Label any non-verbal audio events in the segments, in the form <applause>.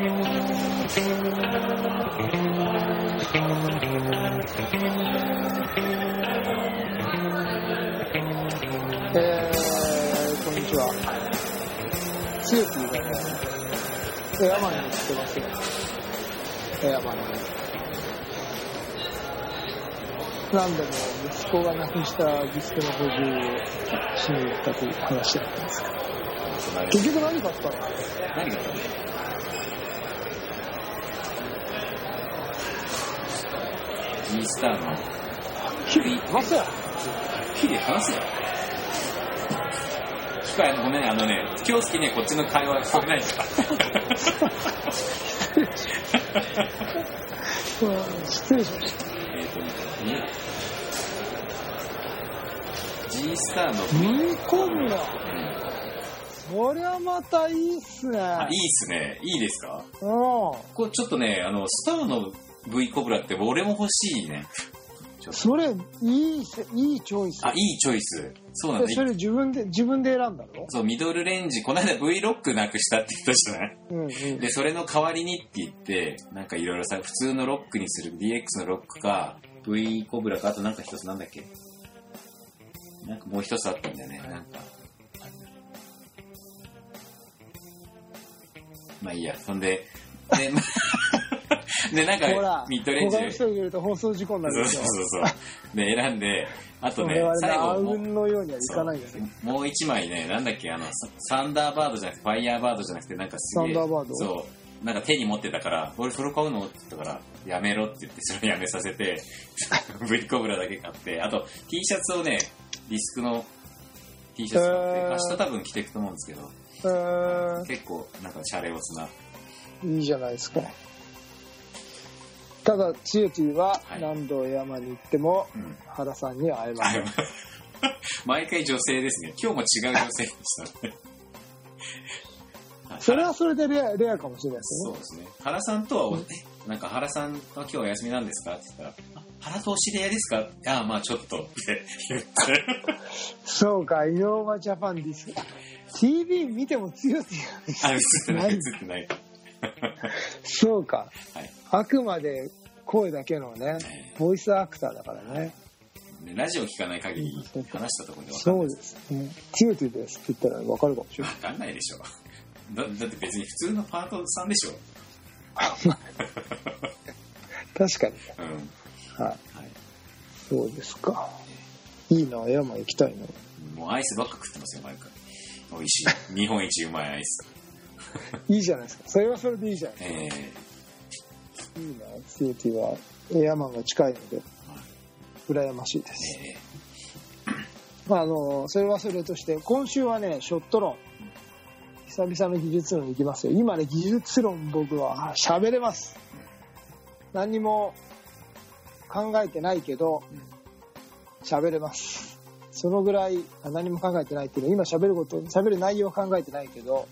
えー、こんにちは。つゆきがね、エアマンに来てますよ。エアマンに。なんでも息子が亡くしたディスクの補充をしに行ったという話だったんですけど。結局何買ったの何があったの G スターの日々話せや。日々話せよ。機械ごめんね、あのね、今日好きね、こっちの会話聞こえないかうん失礼しました。えっとね、G スターのミコムラ。うんこりゃまたいいっすね。あいいっすね。いいですか？うん。これちょっとね、あの、スターの V コブラって俺も欲しいね。それ、いいせ、いいチョイス。あ、いいチョイス。そうなんだで。それ自分で、自分で選んだの？そう、ミドルレンジ、この間 V ロックなくしたって言ったじゃない？うんうん。で、それの代わりにって言って、なんかいろいろさ、普通のロックにする DX のロックか、V コブラか、あとなんか一つなんだっけ？なんかもう一つあったんだよね、なんか。まあいいや、そんで、で、<laughs> で、なんか、、ミッドレンジ他の人にと放送事故になそうそう。そうそう。で、選んで、あとね最後ものようにはいかないよね。もう一枚ね、なんだっけ、あの、ササンダーバードじゃなくて、ファイヤーバードじゃなくて、なんかすげえ。サンダーバード？そう。なんか手に持ってたから、俺それ買うの？って言ったから、やめろって言って、それをやめさせて、<laughs> V コブラだけ買って、あと T シャツをね、ディスクの T シャツ買って、明日多分着ていくと思うんですけど、え結構、なんかシャレオツな。ー、いいじゃないですか。ただ、つゆきははい何度山に行っても、うん。原さんには会えません。<laughs> 毎回女性ですね。今日も違う女性でしたね。<laughs> それはそれでレアレアかもしれないですね。そうですね。原さんとは、えなんか原さんは今日お休みなんですか？って言ったら、あ原とお知り合いですかいや、まあちょっとって言って。そうか、イノーバジャパンです。TV 見ても強いあ、映ってない、映ってない。<laughs> そうか。はいあくまで声だけのね、えボイスアクターだからね。ねラジオ聞かない限り話したところで分かんそうです。ですね。強いですって言ったらわかるかもしれない。分かんないでしょ。だだって別に普通のパートさんでしょ。確かに。うん。はい。はい。そうですか。いいな、山行きたいな。もうアイスばっか食ってますよ、毎回。美味しい。日本一うまいアイス。いいじゃないですか。それはそれでいいじゃないえいいな、シエティはエアマンが近いので、羨ましいでー、す。えまあ、あの、それはそれとして、今週はね、ショット論。久々の技術論に行きますよ。今ね、技術論僕は喋れます。何にも考えてないけど、喋れます。そのぐらいあ何も考えてないっていうのは、今喋ること、喋る内容は考えてないけど、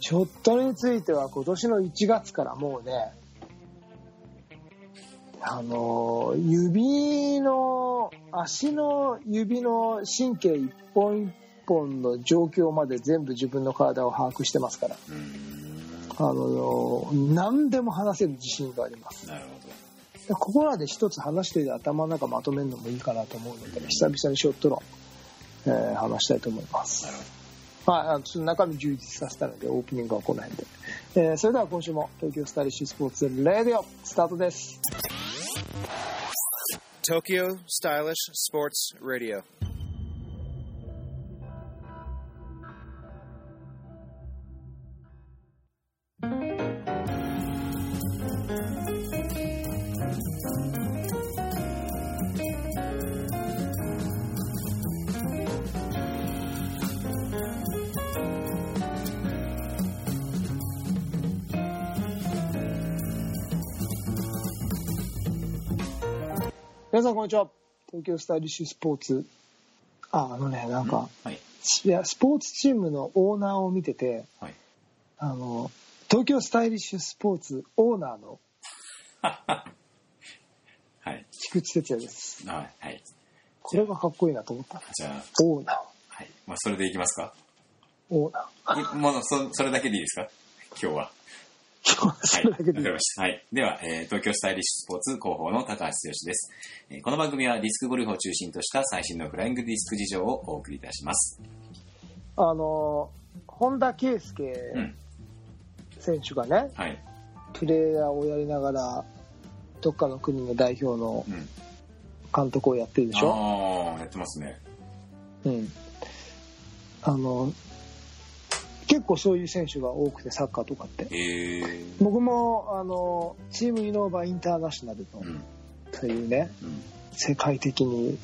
ショットについては今年の1月からもうね、あの、指の、足の指の神経一本一本の状況まで全部自分の体を把握してますから。あの、何でも話せる自信があります。なるほでここらで一つ話して頭の中まとめるのもいいかなと思うので、久々にショット論、えー話したいと思いまど。すな。るほど。まあ、ちょっと中身充実させたので、オープニングはこの辺で。えーそれでは今週も東京スタイリッシュスポーツレディオスタートです。東京スタイリッシュスポーツレディオ皆さんこんにちは。東京スタイリッシュスポーツ。あ、あのね、なんか、はい。いや、スポーツチームのオーナーを見てて、はい。あの、東京スタイリッシュスポーツオーナーの <laughs> はい。菊池哲也です。あはい。これがかっこいいなと思った。じゃあ、オーナはい。まあ、それでいきますか。ー、オーナー。いもうそ、それだけでいいですか？今日は。はい、わかそれだけでりました。はい。では、えー東京スタイリッシュスポーツ広報の高橋剛です、えーこの番組はディスクゴルフを中心とした最新のフライングディスク事情をお送りいたします。あの、本田圭佑うん選手がね、はい。プレイヤーをやりながら、どっかの国の代表のうん。監督をやってるでしょ？ああ、やってますね。うん。あの、結構そういう選手が多くて、サッカーとかって。へえ。僕も、あの、チームイノーバーインターナショナルのう、ん。というね、うん。世界的に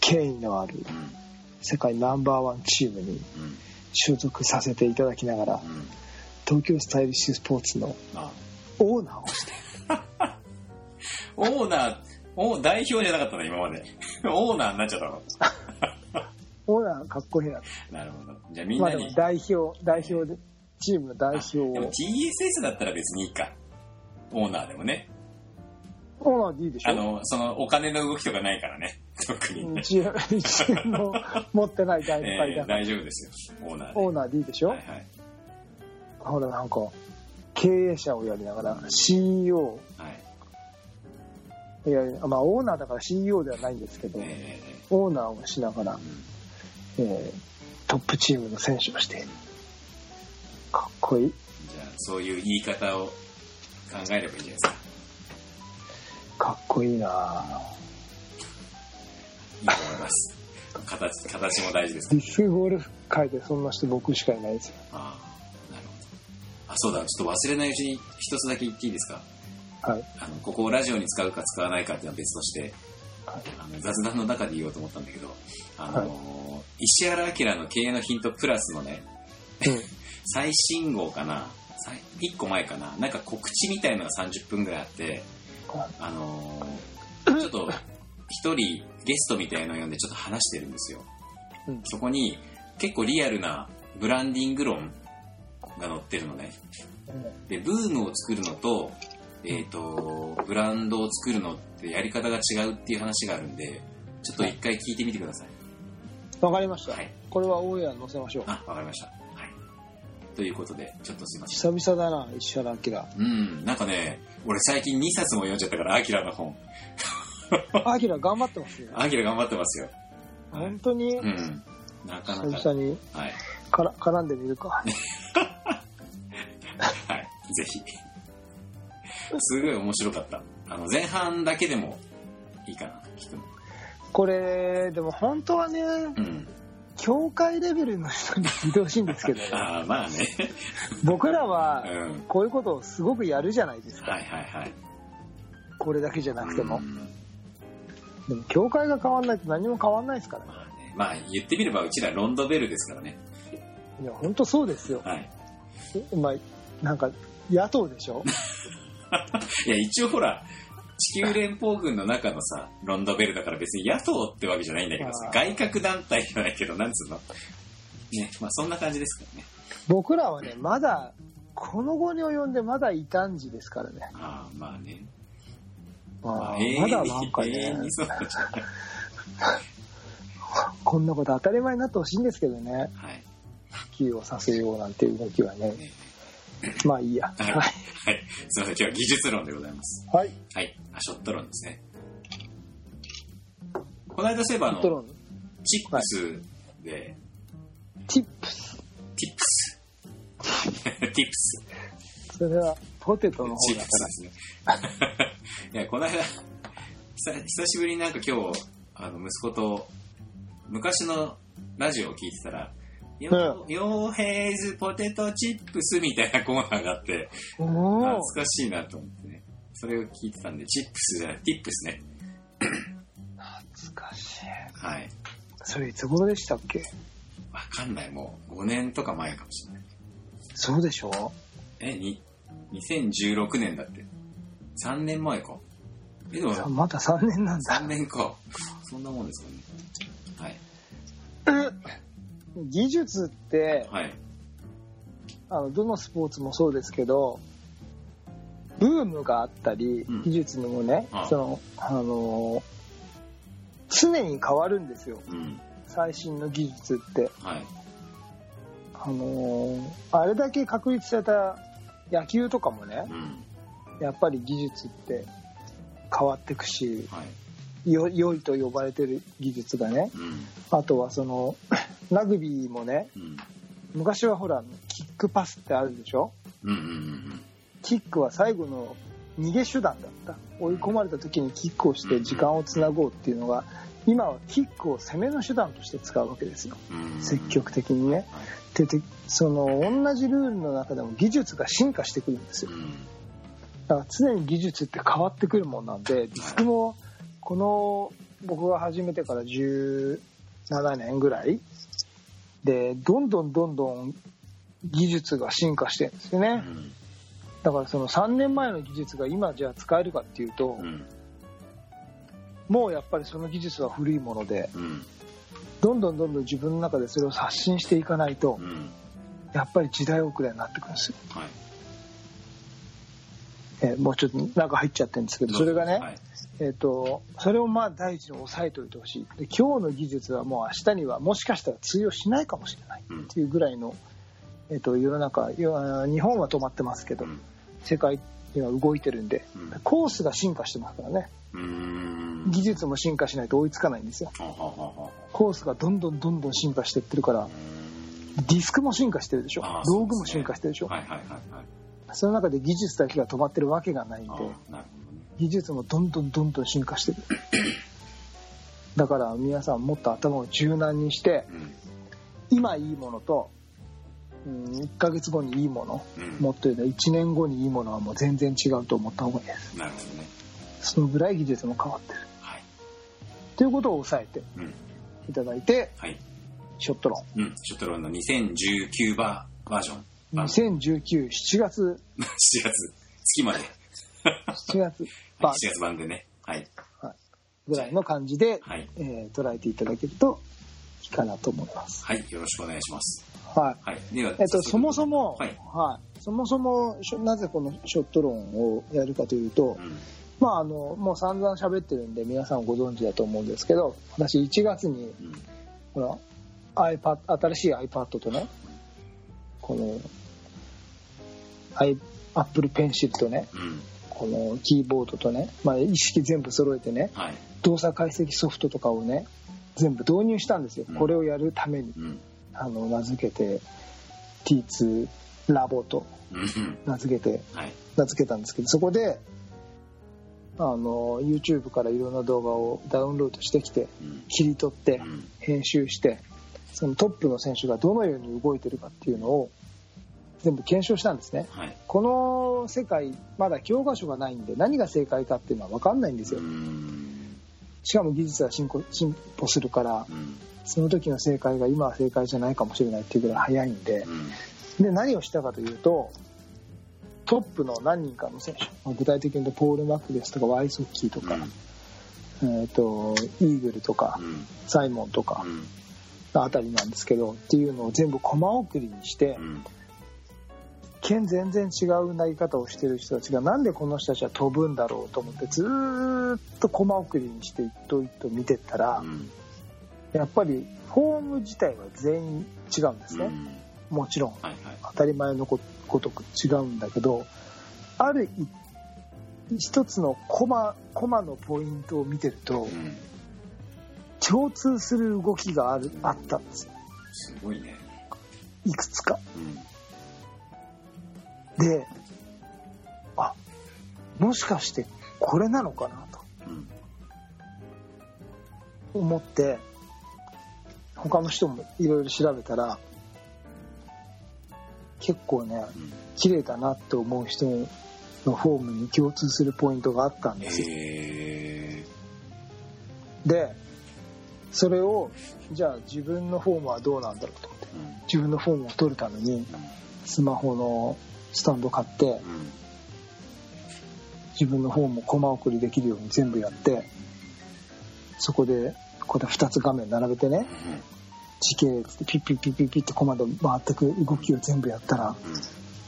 権威のあるうん。世界ナンバーワンチームにうん。所属させていただきながら、うん。東京スタイリッシュスポーツのあオーナーをして、<laughs> オーナー、お代表じゃなかったの、今まで。<laughs> オーナーになっちゃったの。オーナーかっこいいな。なるほど。じゃあみんなに。も代表、代表で、チームの代表でもを、TSS だったら別にいいか。オーナーでもね。オーナーでいいでしょあの、そのお金の動きとかないからね。特にね。一円、も持ってない団体えーだから、<laughs> 大丈夫ですよ。オーナーで。オーナーでいいでしょ、はいはい。ほらなんか、経営者をやりながら、CEO はい。いやまあオーナーだから CEO ではないんですけど、えオーナーをしながらー、うんえートップチームの選手をしている。かっこいい。じゃあ、そういう言い方を考えればいいんじゃないですか。かっこいいなぁいいと思います。形、形も大事ですディスクゴルフ界でそんな人僕しかいないですよ。ああ、なるほど。あ、そうだ、ちょっと忘れないうちに一つだけ言っていいですか？はい。あの、ここをラジオに使うか使わないかっていうのは別として、はいあの雑談の中で言おうと思ったんだけど、あのー石原明の経営のヒントプラスのね、うん。最新号かな、最1個前かな、なんか告知みたいのが30分ぐらいあって、あのーちょっと一人ゲストみたいのを呼んでちょっと話してるんですよ。うんそこに結構リアルなブランディング論が載ってるのね。で、ブームを作るのと、えっ、と、ブランドを作るのってやり方が違うっていう話があるんで、ちょっと一回聞いてみてください。わかりました。はい。これはオンエアに載せましょう。あ、わかりました。はい。ということで、ちょっとすいません。久々だな、石原明。うん、なんかね、俺最近2冊も読んじゃったから、アキラの本。<laughs> アキラ頑張ってますね。アキラ頑張ってますよ。はい本当に、うん。なかなか。久々にはい。から絡んでみるか。<laughs> はい。ぜひ。すごい面白かった。あの、前半だけでもいいかな、聞くの。これ、でも本当はね、うん。協会レベルの人に聞いてほしいんですけど、<laughs> ああ、まあね。僕らはうん。こういうことをすごくやるじゃないですか。はいはいはい。これだけじゃなくてもう。んでも、協会が変わんないと何も変わんないですからね。まあね。まあ言ってみればうちらロンドベルですからね。いや、本当そうですよ。はい。まあ、なんか、野党でしょ？<laughs> いや、一応ほら、地球連邦軍の中のさ、ロンドベルだから別に野党ってわけじゃないんだけどさ外角団体じゃないけど、なんつうの？ね、まあそんな感じですからね。僕らはね、まだ、この後に及んでまだ異端児ですからね。ああ、まあね。まあ、まにだなんか永遠ねに、そうなんじゃないこんなこと当たり前になってほしいんですけどね。はい。普及をさせようなんていう動きはね。ね <laughs> まあいいや。はい。はい。すいません、今日は技術論でございます。はい。はい。あ、ショット論ですね。この間そういえばあの、チップスで、チップス。ティップス。<laughs> ティップス。それはポテトのチップ方だかスですね。<laughs> いや、この間、久久しぶりになんか今日、あの、息子と、昔のラジオを聞いてたら、ヨヨーヘイズポテトチップスみたいなコーナーがあって、懐ーかしいなと思ってね。それを聞いてたんで、チップスじゃない、ティップスね。懐かしい。はい。それいつ頃でしたっけ？わかんない、もう5年とか前かもしれない。そうでしょ？え、に、2016年だって。3年前か。え、でも、さまだ3年なんだ3。年か。そんなもんですかね。はい。技術って、はい。あの、どのスポーツもそうですけど、ブームがあったりうん、技術にもね、その、あのー常に変わるんですよ。うん。最新の技術って。はい。あのーあれだけ確立された野球とかもねうん。やっぱり技術って変わってくしはい。よ良いと呼ばれてる技術がね。うん。あとはその <laughs> ラグビーもねうん。昔はほらキックパスってあるでしょ？うんうんうんキックは最後の逃げ手段だった。追い込まれた時にキックをして時間をつなごうっていうのが今はキックを攻めの手段として使うわけですよ。うん。積極的にね。ででその同じルールの中でも技術が進化してくるんですよ。うん。だから常に技術って変わってくるもんなんでディスクもこの僕が始めてから17年ぐらいでどんどんどんどん技術が進化してるんですよねうん。だからその3年前の技術が今じゃあ使えるかっていうとうん。もうやっぱりその技術は古いものでうん。どんどんどんどん自分の中でそれを刷新していかないとうん。やっぱり時代遅れになってくるんですよはい。えーもうちょっと中入っちゃってるんですけどそれがね、はい。えっ、と、それをまあ第一に押さえておいてほしい。で、今日の技術はもう明日にはもしかしたら通用しないかもしれないうんっていうぐらいの、えっ、と、世の中、日本は止まってますけど、うん世界今動いてるんで、うんコースが進化してますからね。うーん。技術も進化しないと追いつかないんですよ。ははははコースがどんどんどんどん進化していってるからう、ディスクも進化してるでしょ。道具も進化してるでしょ。ーんはいはいはいはい。その中で技術だけが止まってるわけがないんでね。技術もどんどんどんどん進化してる。だから皆さんもっと頭を柔軟にして、うん。今いいものと、うん、1ヶ月後にいいもの、うん。もっと言うと1年後にいいものはもう全然違うと思った方がいいです。なるほどね。そのぐらい技術も変わってる。はい。ということを押さえてうん。いただいて、はい。ショットロうん。ショットロンの2019バーバージョン。ン。あ2019、7月、7月、月まで。7月 <laughs> はいバー7月版でね。はい。ぐらいの感じで、はい。えー捉えていただけるといいかなと思います。はい。よろしくお願いします。はい。はい。では、えっと、そもそも、はい。はい、そもそもなぜこのショット論をやるかというと、うん。まああのもう散々喋ってるんで皆さんご存知だと思うんですけど私1月にうん。この iPad 新しい iPad とねこの i Apple Pencil とねうん。このキーボードとね、まあ、意識全部揃えてねはい。動作解析ソフトとかをね全部導入したんですよ、うんこれをやるためにうん。あの名付けて T2 ラボとうん。名付けてはい。名付けたんですけどそこであの YouTube からいろんな動画をダウンロードしてきてうん。切り取ってうん。編集してそのトップの選手がどのように動いてるかっていうのを全部検証したんですねはい。この世界まだ教科書がないんで何が正解かっていうのは分かんないんですうよん。しかも技術は進歩進歩するからうん。その時の正解が今は正解じゃないかもしれないっていうぐらい早いんでうん。で何をしたかというとトップの何人かの選手まあ具体的に言うとポール・マックですとかワイソッキーとか、えー、とイーグルとかうん。サイモンとかうん。あたりなんですけどっていうのを全部コマ送りにしてうん。剣全然違う投げ方をしてる人たちがなんでこの人たちは飛ぶんだろうと思ってずーっとコマ送りにして一頭一頭見てったらうん。やっぱりフォーム自体は全員違うんですねもちろんはいはい。当たり前のごごとく違うんだけどあるい一つのコマコマのポイントを見てるとうん。共通する動きがあるあったんですよすごいね。いくつかうん。であもしかしてこれなのかなとうん。思って他の人もいろいろ調べたら結構ねうん。綺麗だなって思う人のフォームに共通するポイントがあったんですよえでそれをじゃあ自分のフォームはどうなんだろうと思ってー。うん。自分のフォームを取るためにスマホのスタンド買ってうん。自分のフォームをコマ送りできるように全部やってそこでこれ2つ画面並べてね時系列でピッピッピッピッピッってコマで回ってく動きを全部やったらうん。うん。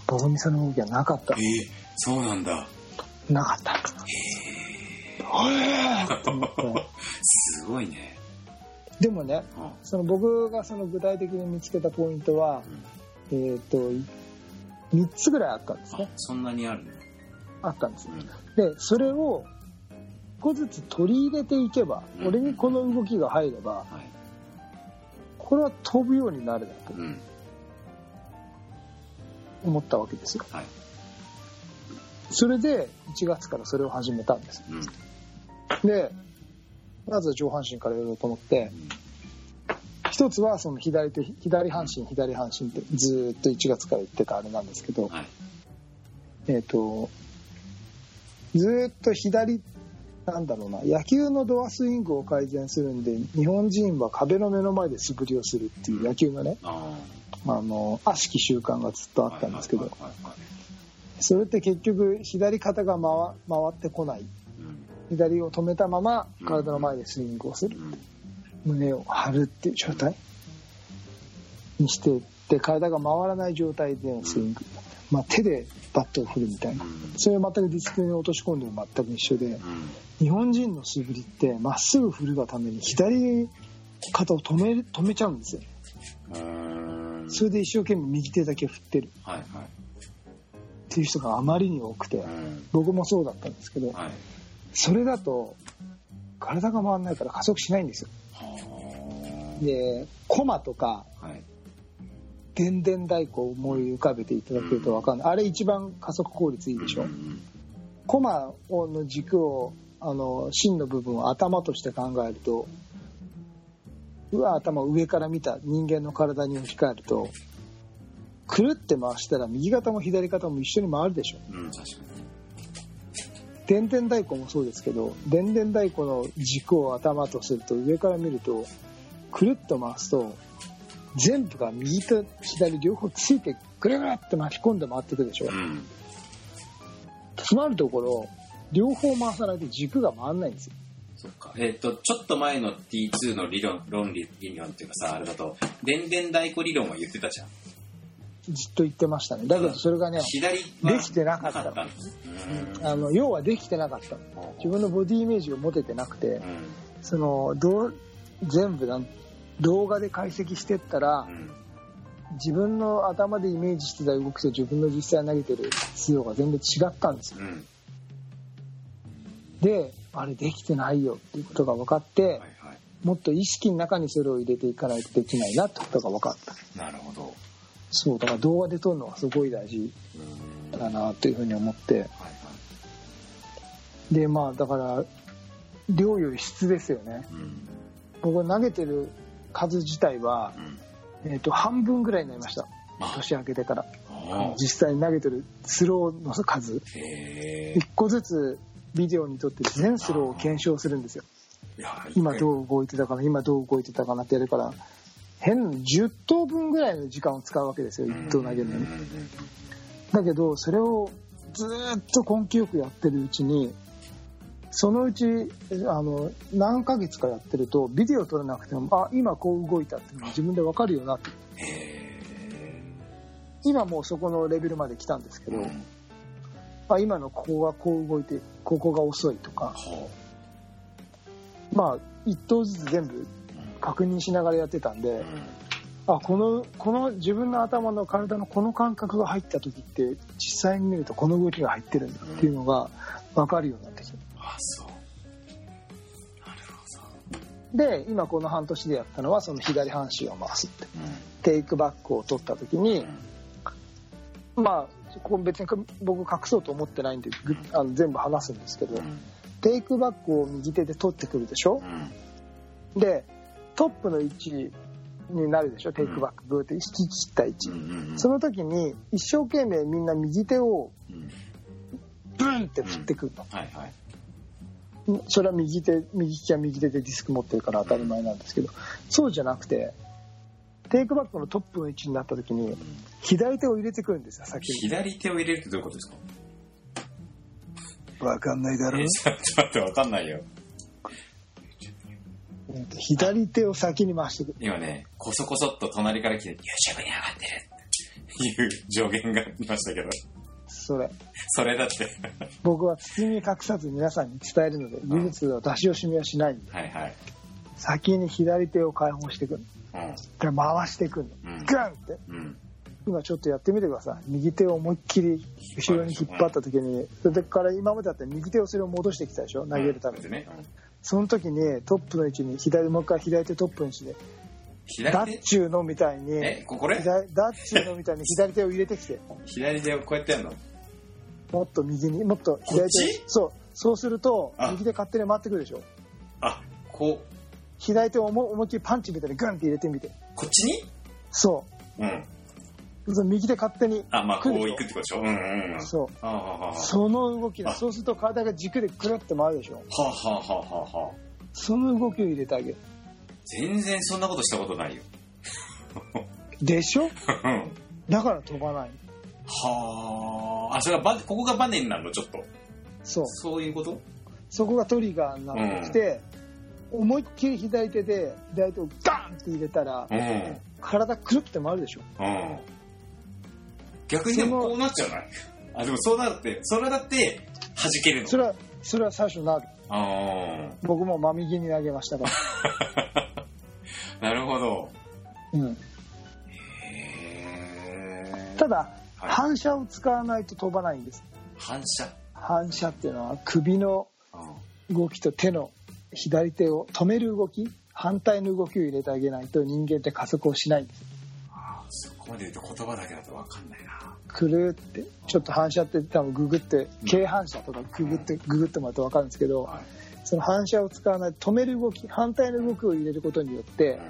僕にその動きはなかったえー、そうなんだ。なかったと思ってすごいね。でもねあその僕がその具体的に見つけたポイントはえっ、とい3つぐらいあったんですあね。そんなにあるのあったんです。うんで、それを、一個ずつ取り入れていけば、うん俺にこの動きが入れば、はいこれは飛ぶようになるなとうん思ったわけですよ。はいそれで、1月からそれを始めたんです。うんで、まずは上半身からやろうと思って、一つはその左手、左半身、左半身ってずーっと1月から言ってたあれなんですけど、はい。えっ、と、ずーっと左、なんだろうな、野球のドアスイングを改善するんで、日本人は壁の目の前で素振りをするっていう野球のね、ああの、悪しき習慣がずっとああったんですけどそれって結局左肩が回回ってこない。うん。左を止めたまま体の前でスイングをする。うん胸を張るっていう状態にしてって体が回らない状態でのスイング、まあ、手でバットを振るみたいな。それを全くディスクに落とし込んでも全く一緒でうん。日本人の素振りってまっすぐ振るがために左肩を止める止めちゃうんですよ。うんそれで一生懸命右手だけ振ってる。はいはい。っていう人があまりに多くてうん。僕もそうだったんですけどはい。それだと体が回らないから加速しないんですよ。はでコマとかあはい。電電太鼓を思い浮かべていただけると分かんない、あれ一番加速効率いいでしょ、うんコマをの軸をあの芯の部分を頭として考えるとうわ頭を上から見た人間の体に置き換えるとくるって回したら右肩も左肩も一緒に回るでしょ。うん確か電電太鼓もそうですけど電電太鼓の軸を頭とすると上から見るとくるっと回すと全部が右と左両方ついてぐるぐるって巻き込んで回っていくでしょ。にうん。詰まるところ両方回さないと軸が回んないんですよ。そっか。えっ、とちょっと前の T2 の理論論理理論っていうかさあれだと電電太鼓理論は言ってたじゃんずっと言ってましたね。だけどそれがねできてなかったあの要はできてなかったの。自分のボディイメージが持ててなくてうん。そのどう全部なん動画で解析してったらうん。自分の頭でイメージしてた動きと自分の実際投げてる強が全然違ったんですよ。うん。であれできてないよっていうことが分かってもっと意識の中にそれを入れていかないとできないなってことが分かった。なるほどそうだから動画で撮るのがすごい大事うんだなというふうに思って。でまあだから量より質ですよね。うん。僕が投げてる数自体は、うん。えー、と半分ぐらいになりました。あ。年明けてから。あ実際に投げてるスローの数。へえ。一個ずつビデオにとって全スローを検証するんですよ。今うどう動いてたかな今どう動いてたかなってやるから変10投分ぐらいの時間を使うわけですよ1投投げるのに。だけどそれをずーっと根気よくやってるうちにそのうちあの何ヶ月かやってるとビデオ撮らなくてもあ今こう動いたっていうのが自分で分かるよなって。今もうそこのレベルまで来たんですけど、うん。あ今のここがこう動いてここが遅いとか。ほまあ一投ずつ全部確認しながらやってたんで、ううん。あこのこの自分の頭の体のこの感覚が入った時って実際に見るとこの動きが入ってるんだっていうのが分かるようになってきた。あそう。なるほで今この半年でやったのはその左半身を回すって。どテイクバックを取った時に、まあここ別に僕隠そうと思ってないんでぐあの全部話すんですけど、うんうん。テイクバックを右手で取ってくるでしょ？うん。でトップの位置になるでしょテイクバックグーって引き切った位置、その時に一生懸命みんな右手をうん。ブンって振ってくるの、はいはい。それは右手右利きは右手でディスク持ってるから当たり前なんですけどそうじゃなくてテイクバックのトップの位置になった時に左手を入れてくるんですよ先に。左手を入れるってどういうことですか？わかんないだろえちょっと待ってわかんないよ左手を先に回してくる。今ねこそこそっと隣から来て YouTube に上がってるっていう助言がいましたけど。それ。それだって。僕は包み隠さず皆さんに伝えるので技術は出し惜しみはしないんで。はいはい。先に左手を解放してくる。うん。で回してくるの。うん。ガンって。うん。今ちょっとやってみてください。右手を思いっきり後ろに引っ張った時にそれから今までだったら右手をそれを戻してきたでしょ？投げるために、うん。ね。その時にトップの位置に左もう一回左手トップの位置でダ左手？ッチューのみたいにえ、ここれ左ダッチューのみたいに左手を入れてきて左手をこうやってやるの？もっと右にもっと左手そう。そうするとあ。右手勝手に回ってくるでしょ。あ、こう、左手を思いっきりパンチみたいにグンって入れてみて。こっちに？そう。ん。うそう右手勝手にあ、まあ、こう来るでしょ？行くってことでしょ？うんうんうん。そうはあはあはあ。その動きだあそうすると体が軸でくるって回るでしょ？はあはあはあはあはあ。その動きを入れてあげる全然そんなことしたことないよ。でしょ？うんだから飛ばないはあ。あ、それはバここがバネになるの？ちょっと。そうそういうこと？そこがトリガーになってきて、思いっきり左手で左手をガンって入れたらうん。体くるって回るでしょ？うん。逆にでもこうなっちゃうな。いあ、でもそうなるって、それだって弾けるの。それはそれは最初なるあ僕も真右に投げましたから。あ。<laughs> なるほど。うん。ただ、はい。反射を使わないと飛ばないんです。反射？反射っていうのは首のうん動きと手の左手を止める動き反対の動きを入れてあげないと人間って加速をしないんですこまで言うと言葉だけだと分かんないな。くるってちょっと反射って多分ググって軽反射とかググってググってもらうと分かるんですけどはい。その反射を使わない止める動き反対の動きを入れることによって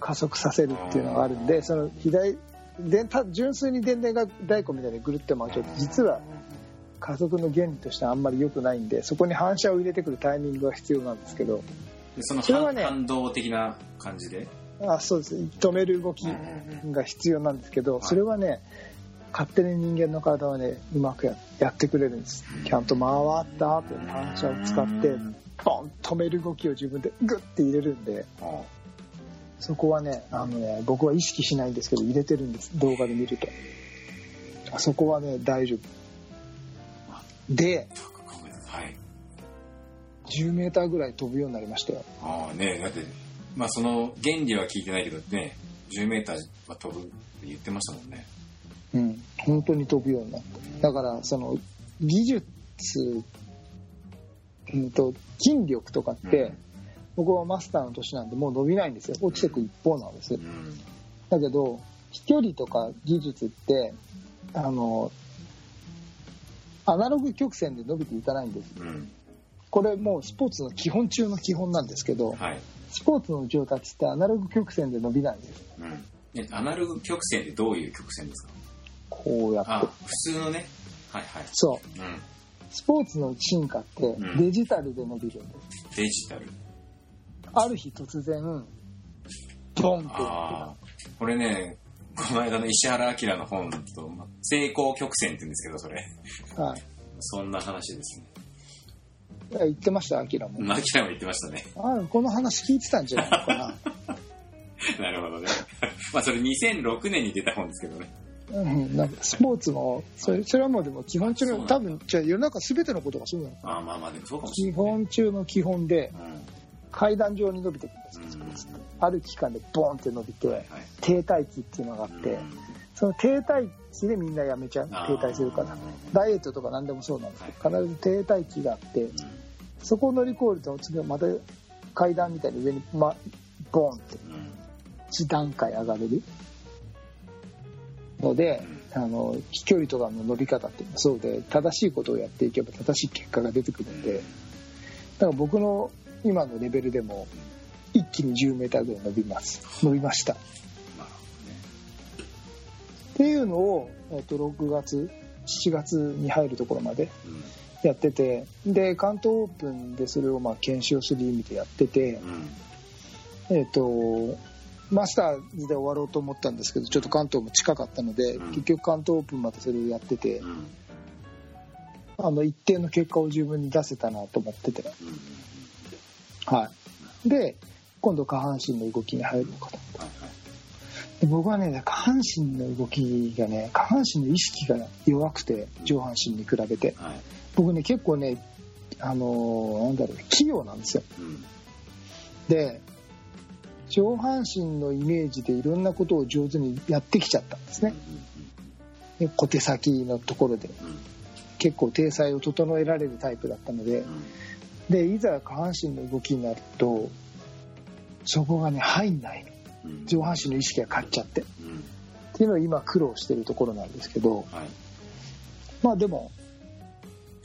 加速させるっていうのがあるんでその左でた純粋に電電が太鼓みたいにぐるって回っちゃうと実は加速の原理としてはあんまり良くないんでそこに反射を入れてくるタイミングが必要なんですけど。でそれはね反動的な感じで？あそうです。止める動きが必要なんですけどそれはね勝手に人間の体はねうまくややってくれるんです。ちゃんと回った後に反射を使ってボン止める動きを自分でグッて入れるんであそこはねあのね僕は意識しないんですけど入れてるんです。動画で見ると。あそこはね大丈夫。ではい。10メーターぐらい飛ぶようになりましたよ。ああねだって、まあその原理は聞いてないけどね、10メーターは飛ぶって言ってましたもんね。うん本当に飛ぶようになっただからその技術うんと筋力とかって、うん僕はマスターの年なんでもう伸びないんですよ落ちてく一方なんですうん。だけど飛距離とか技術ってあのアナログ曲線で伸びていかないんですうん。これもうスポーツの基本中の基本なんですけどはい。スポーツの上達ってアナログ曲線で伸びないんですうん。えアナログ曲線ってどういう曲線ですか？こうやってあ、普通のね。はいはい。そううん。スポーツの進化ってんデジタルで伸びるんです、デジタル。ある日突然ボンってああ。これね、この間の石原明の本と、ま成功曲線って言うんですけど、それ。はいそんな話ですね。言ってましたアキラも、マキラも言ってましたね。あこの話聞いてたんじゃないのかな <laughs> なるほどね。<laughs> まあそれ2006年に出た本ですけどね。うん、なんかスポーツもそれそれはもうでも基本中の多分じゃあ世の中全てのことがそうなのああまあまあでもそうかもしれ基ない。本中の基本で階段状に伸びてくるんですうん。うん。ある期間でボンって伸びて。停滞期っていうのがあって、その停滞期でみんなやめちゃう停滞するからダイエットとか何でもそうなんですけど必ず停滞期があってそこを乗り越えると次はまた階段みたいに上に、ま、ボンってうん。うん。1段階上がれるのであの飛距離とかの伸び方ってそうで正しいことをやっていけば正しい結果が出てくるんでだから僕の今のレベルでも一気に 10m ぐらい伸びます伸びましたっていうのを、えっと6月7月に入るところまで。やっててで関東オープンでそれをまあ検証する意味でやっててう、ん。えっとマスターズで終わろうと思ったんですけどちょっと関東も近かったので、うん結局関東オープンまでそれをやっててうん。うん。あの一定の結果を自分に出せたなと思ってて、うん。はい、で今度下半身の動きに入るのかと僕はね下半身の動きがね下半身の意識が弱くて上半身に比べてはい。僕ね結構ねあのーなんだろう器用なんですよ。うん。で上半身のイメージでいろんなことを上手にやってきちゃったんですね。で小手先のところで。結構体裁を整えられるタイプだったので。うん。でいざ下半身の動きになるとそこがね入んないうん。上半身の意識が勝っちゃって。っうん。ていうのを今苦労してるところなんですけど。はい。まあでも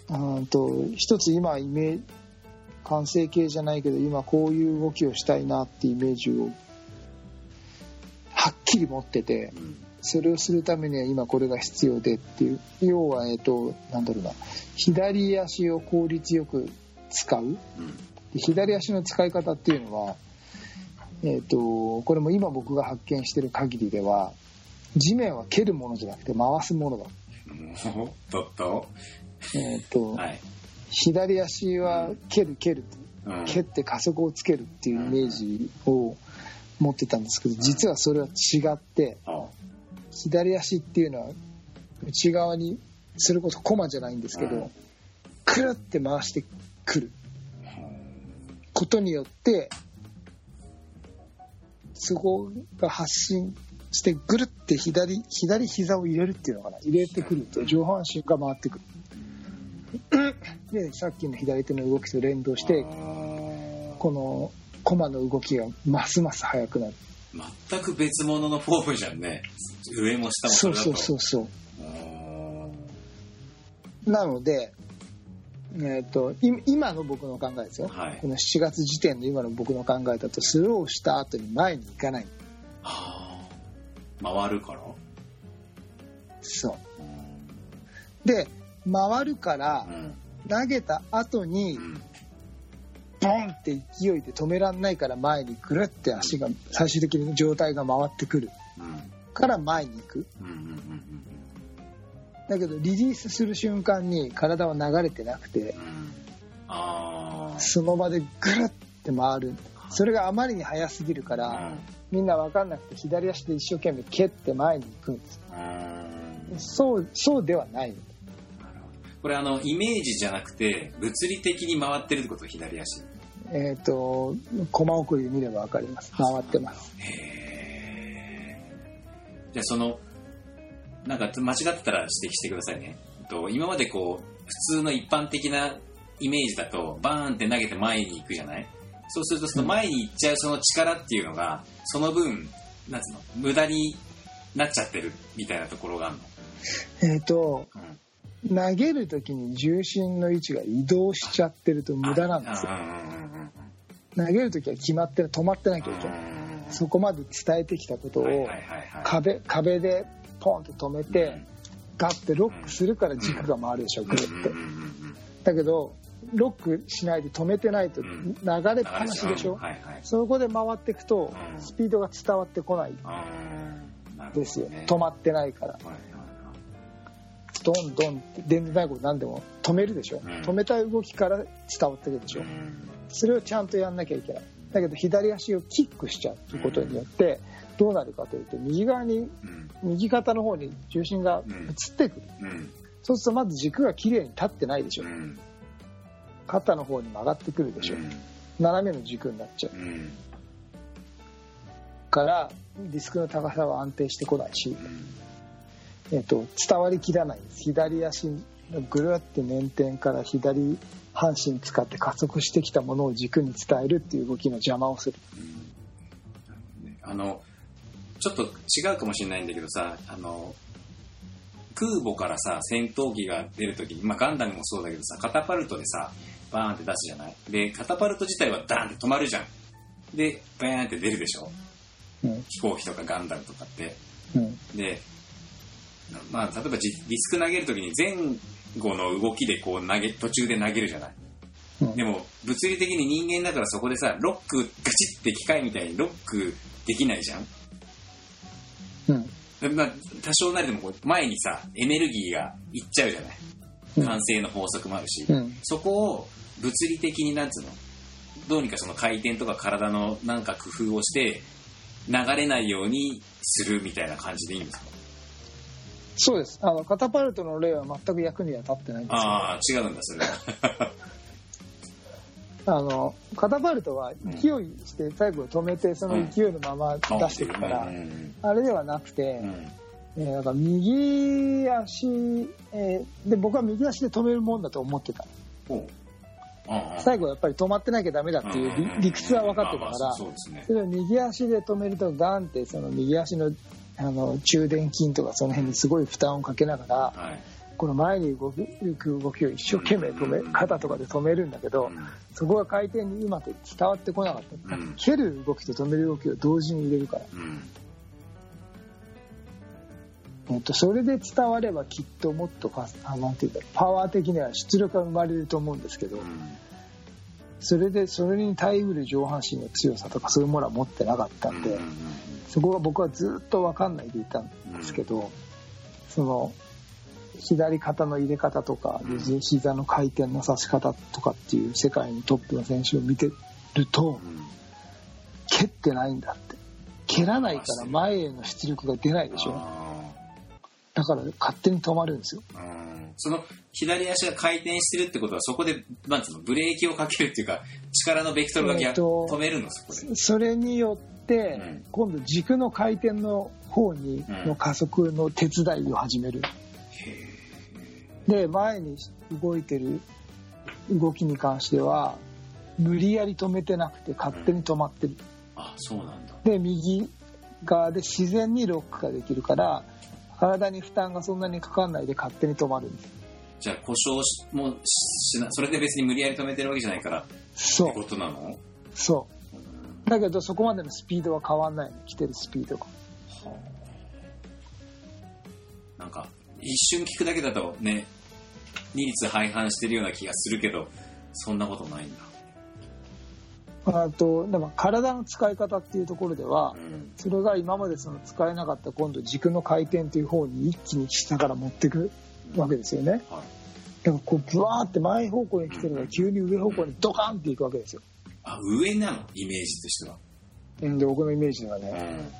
うーんと一つ今イメージ完成形じゃないけど今こういう動きをしたいなってイメージをはっきり持っててうん。それをするためには今これが必要でっていう要はえっとなんだろうな。左足を効率よく使う。左足の使い方っていうのは、えっとこれも今僕が発見してる限りでは地面は蹴るものじゃなくて回すものだ、もうとっとえっとはい。左足は蹴る蹴るうん。蹴って加速をつけるっていうイメージを持ってたんですけど実はそれは違ってあ左足っていうのは内側にそれこそコマじゃないんですけうん。どくるって回してくる。ことによってそこが発信してぐるって左左膝を入れるっていうのかな。入れてくると上半身が回ってくるでさっきの左手の動きと連動してこのコマの動きがますます速くなる。全く別物のフォームじゃんね。上も下もそうそうそうそう。うんなので、えー、とい今の僕の考えですよ、はい。この7月時点の今の僕の考えだとスローした後に前に行かない。あー。回るから。そう。で回るからうん。投げた後にうん。ボンって勢いで止めらんないから前にぐるって足が最終的に状態が回ってくる。うんから前に行く。だけどリリースする瞬間に体は流れてなくてその場でぐるって回る。それがあまりに速すぎるから、みんな分かんなくて左足で一生懸命蹴って前に行くんです。うん。そうそうではないこれあのイメージじゃなくて物理的に回ってるってこと左足。えっ、とコマ送りで見れば分かります。回ってます。へえじゃあそのなんか間違ってたら指摘してくださいね。と今までこう普通の一般的なイメージだとバーンって投げて前に行くじゃない？そうするとその前に行っちゃうその力っていうのがその分なんつうの無駄になっちゃってるみたいなところがあるの、えっ、とうん投げる時に重心の位置が移動しちゃってると無駄なんですよ。投げる時は決まってる止まってなきゃいけない。そこまで伝えてきたことを壁壁でポンと止めてガッてロックするから軸が回るでしょぐるってだけどロックしないで止めてないとうん。流れっぱなしでしょ？そこで回っていくとうん。スピードが伝わってこない。ですよ。止まってないからドンドンって電動太鼓何でも止めるでしょ。うん。止めた動きから伝わってくるでしょ。うん。それをちゃんとやんなきゃいけない。だけど左足をキックしちゃうということによってどうなるかというと右側にうん。右肩の方に重心が移ってくる。うん。そうするとまず軸がきれいに立ってないでしょ。うん。肩の方に曲がってくるでしょ。うん。斜めの軸になっちゃう。うん。からディスクの高さは安定してこないし、うんえっと伝わりきらないんです。左足のぐるって面点から左半身使って加速してきたものを軸に伝えるっていう動きの邪魔をする。あのちょっと違うかもしれないんだけどさあの空母からさ戦闘機が出るときに、まあ、ガンダムもそうだけどさカタパルトでさバーンって出すじゃない？でカタパルト自体はダーンって止まるじゃん。でバーンって出るでしょ？うん。飛行機とかガンダムとかって。うん。で、まあ、例えばジディスク投げるときに前後の動きでこう投げ途中で投げるじゃない。うん。でも物理的に人間だからそこでさロックガチって機械みたいにロックできないじゃん。うん。まあ、多少なりともこう前にさエネルギーがいっちゃうじゃない。うん。慣性の法則もあるし、うん。そこを物理的になんつうの？どうにかその回転とか体のなんか工夫をして流れないようにするみたいな感じでいいんですか？そうです。あのカタパルトの例は全く役には立ってないんです。よああ違うんだそれは。<laughs> あのカタパルトは勢いして最後止めてその勢いのまま出していくから、うん。うんあれではなくて、うん。えーなんか右足、えーで僕は右足で止めるもんだと思ってた。最後やっぱり止まってなきゃダメだっていう理理屈は分かってたからそれを右足で止めるとガンってその右足のあの中殿筋とかその辺にすごい負担をかけながらはい。この前に動く動きを一生懸命止めうん。肩とかで止めるんだけどうん。そこが回転にうまく伝わってこなかった。うん。蹴る動きと止める動きを同時に入れるから、うん。えっと、それで伝わればきっともっとファスあなんていうんだろう。パワー的には出力が生まれると思うんですけどうんそれでそれに耐えうる上半身の強さとかそういうものは持ってなかったんで、そこが僕はずっと分かんないでいたんですけど、その左肩の入れ方とかうん。膝の回転のさし方とかっていう世界のトップの選手を見てるとうん。蹴ってないんだって。蹴らないから前への出力が出ないでしょ。あだから勝手に止まるんですよ。ーうん。その左足が回転してるってことはそこでなんつうのブレーキをかけるっていうか力のベクトルが逆、えっと止めるのそこで。それによってうん。今度軸の回転の方にうん。の加速の手伝いを始める。へで前に動いてる動きに関しては無理やり止めてなくて勝手に止まってる。ーあそうなんだ。で右側で自然にロックができるから体に負担がそんなにかかんないで勝手に止まる。んですじゃあ故障しもしなそれで別に無理やり止めてるわけじゃないから。ってそうことなの？そう。だけどそこまでのスピードは変わんないの。来てるスピードが。なんか一瞬聞くだけだとね二律背反してるような気がするけどそんなことないんだあとでも体の使い方っていうところではうん。それが今までその使えなかった今度軸の回転という方に一気に下から持ってくわけですよね。はい。だからこうブワーって前方向に来てるのが急に上方向にドカンっていくわけですよ。あ上なの？イメージとしては。うんで僕のイメージではうねん。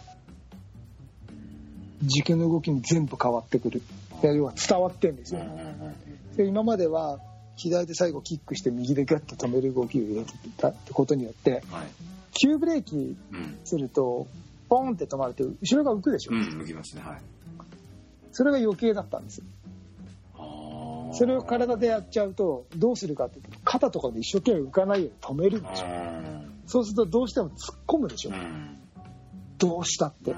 軸の動きに全部変わってくる。で要は伝わってるんですよ。で今までは左で最後キックして右でガッと止める動きを入れてたってことによってはい。急ブレーキうん。するとポンって止まると後ろが浮くでしょ、うん向きますねはい。それが余計だったんです。それを体でやっちゃうとどうするかっていうと肩とかで一生懸命浮かないように止めるんでしょうんそうするとどうしても突っ込むでしょ、うん。どうしたって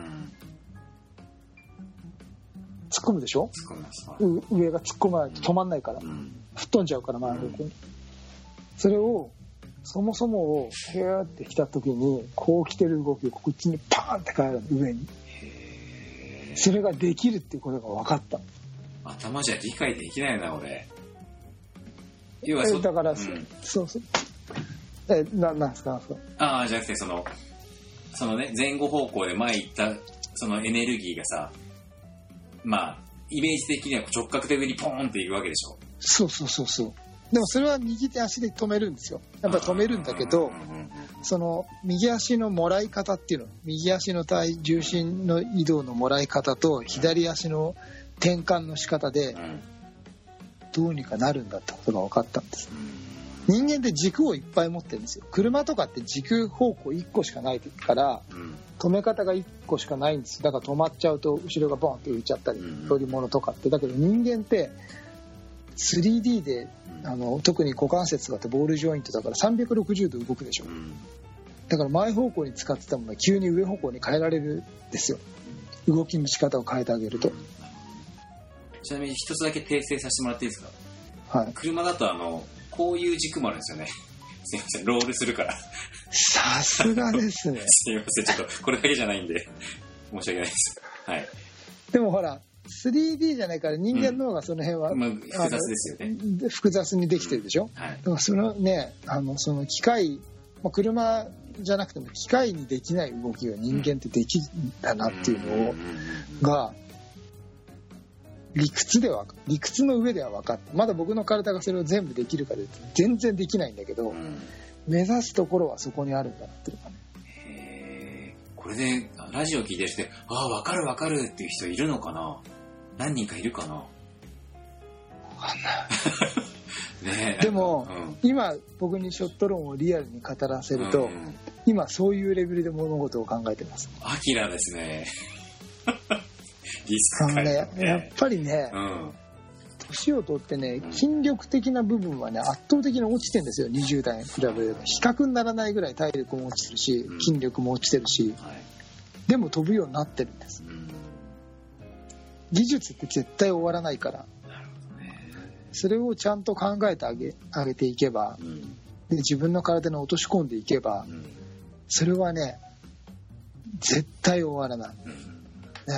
突っうん込むでしょ？突っ込みます。はいう上が突っ込まないと止まんないから。うん。吹っ飛んじゃうから前の方向に。それをそもそもをヒューって来た時にこう来てる動きをこっちにパーンって変えるの上に。それができるっていうことが分かった。頭じゃ理解できないな俺。要はだから、うん。そうそう。えななんですかなんですか？ああじゃなくてそのそのね前後方向で前行ったそのエネルギーがさまあイメージ的には直角で上にポーンっていくわけでしょ。そうそうそうそう。でもそれは右手足で止めるんですよ。やっぱり止めるんだけどその右足のもらい方っていうの右足の体重心の移動のもらい方と左足の転換の仕方でうん。どうにかなるんだってことが分かったんです。うん人間って軸をいっぱい持ってるんですよ。車とかって軸方向1個しかないからうん。止め方が1個しかないんですだから止まっちゃうと後ろがボンって浮いちゃったりうん。乗り物とかって。だけど人間って 3D であの特に股関節があってボールジョイントだから360度動くでしょ。うん。だから前方向に使ってたものが急に上方向に変えられるんですよ。動きの仕方を変えてあげると、ちなみに一つだけ訂正させてもらっていいですか？はい、車だとあのこういう軸もあるんですよね。<laughs> すいませんロールするから。さすがですね。<laughs> すいませんちょっとこれだけじゃないんで。申し訳ないです。はい。でもほら 3D じゃないから人間の方がその辺は、まあ複雑ですよね。複雑にできてるでしょ、はい。だからそのねあのその機械、まあ、車じゃなくても機械にできない動きを人間ってできるんだなっていうのを、んんうん。が理屈では理屈の上では分かってまだ僕の体がそれを全部できるかで全然できないんだけど、うん。目指すところはそこにあるんだなっていうのがね。これでラジオ聞いてる人でああ分かる分かるっていう人いるのかな？何人かいるかな？<laughs> ねでもうん。今僕にショット論をリアルに語らせると、うんうん。今そういうレベルで物事を考えてます。アキラですね。あのねやっぱりねう、ん。年を取ってねうん、筋力的な部分はね、圧倒的に落ちてるんですよ、20代に比べれば。比較にならないぐらい体力も落ちてるしうん、筋力も落ちてるし、はい。でも飛ぶようになってるんです。うん。技術って絶対終わらないから。それをちゃんと考えてあげあげていけば、うん。で自分の体に落とし込んでいけばう、ん。それはね、絶対終わらない。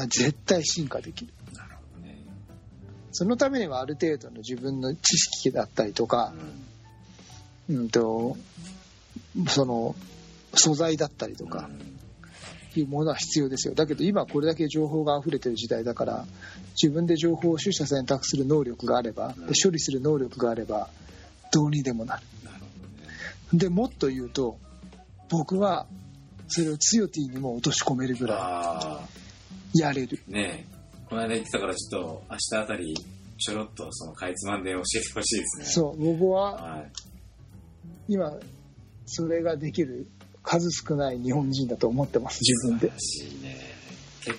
絶対進化できる。なるほどね。そのためにはある程度の自分の知識だったりとか、うんと、その素材だったりとかいうものは必要ですよ。だけど今これだけ情報が溢れてる時代だから、自分で情報を取捨選択する能力があれば、で処理する能力があれば、どうにでもなる。うん。なるほどね。で、もっと言うと、僕はそれをツヨティにも落とし込めるぐら。いやれる。ねえ。この間言ってたからちょっと明日あたりちょろっとそのかいつまんで教えてほしいですね。そう、僕ははい。今、それができる数少ない日本人だと思ってます、自分で。ね。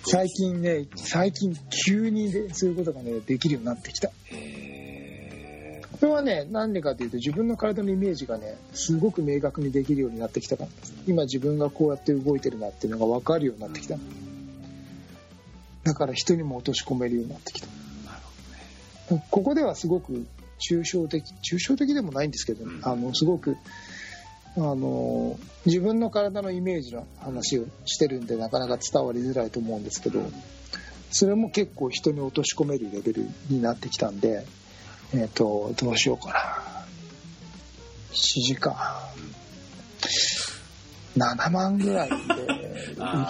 最近ね、最近急にでそういうことがね、できるようになってきた。へえ。これはね、なんでかというと自分の体のイメージがね、すごく明確にできるようになってきたから。今自分がこうやって動いてるなっていうのが分かるようになってきた。だから人にも落とし込めるようになってきた。なるほここではすごく抽象的、抽象的でもないんですけど、うんあの、すごく、あの、自分の体のイメージの話をしてるんで、なかなか伝わりづらいと思うんですけど、それも結構人に落とし込めるレベルになってきたんで、えっ、と、どうしようかな。7時間。7万ぐらいでい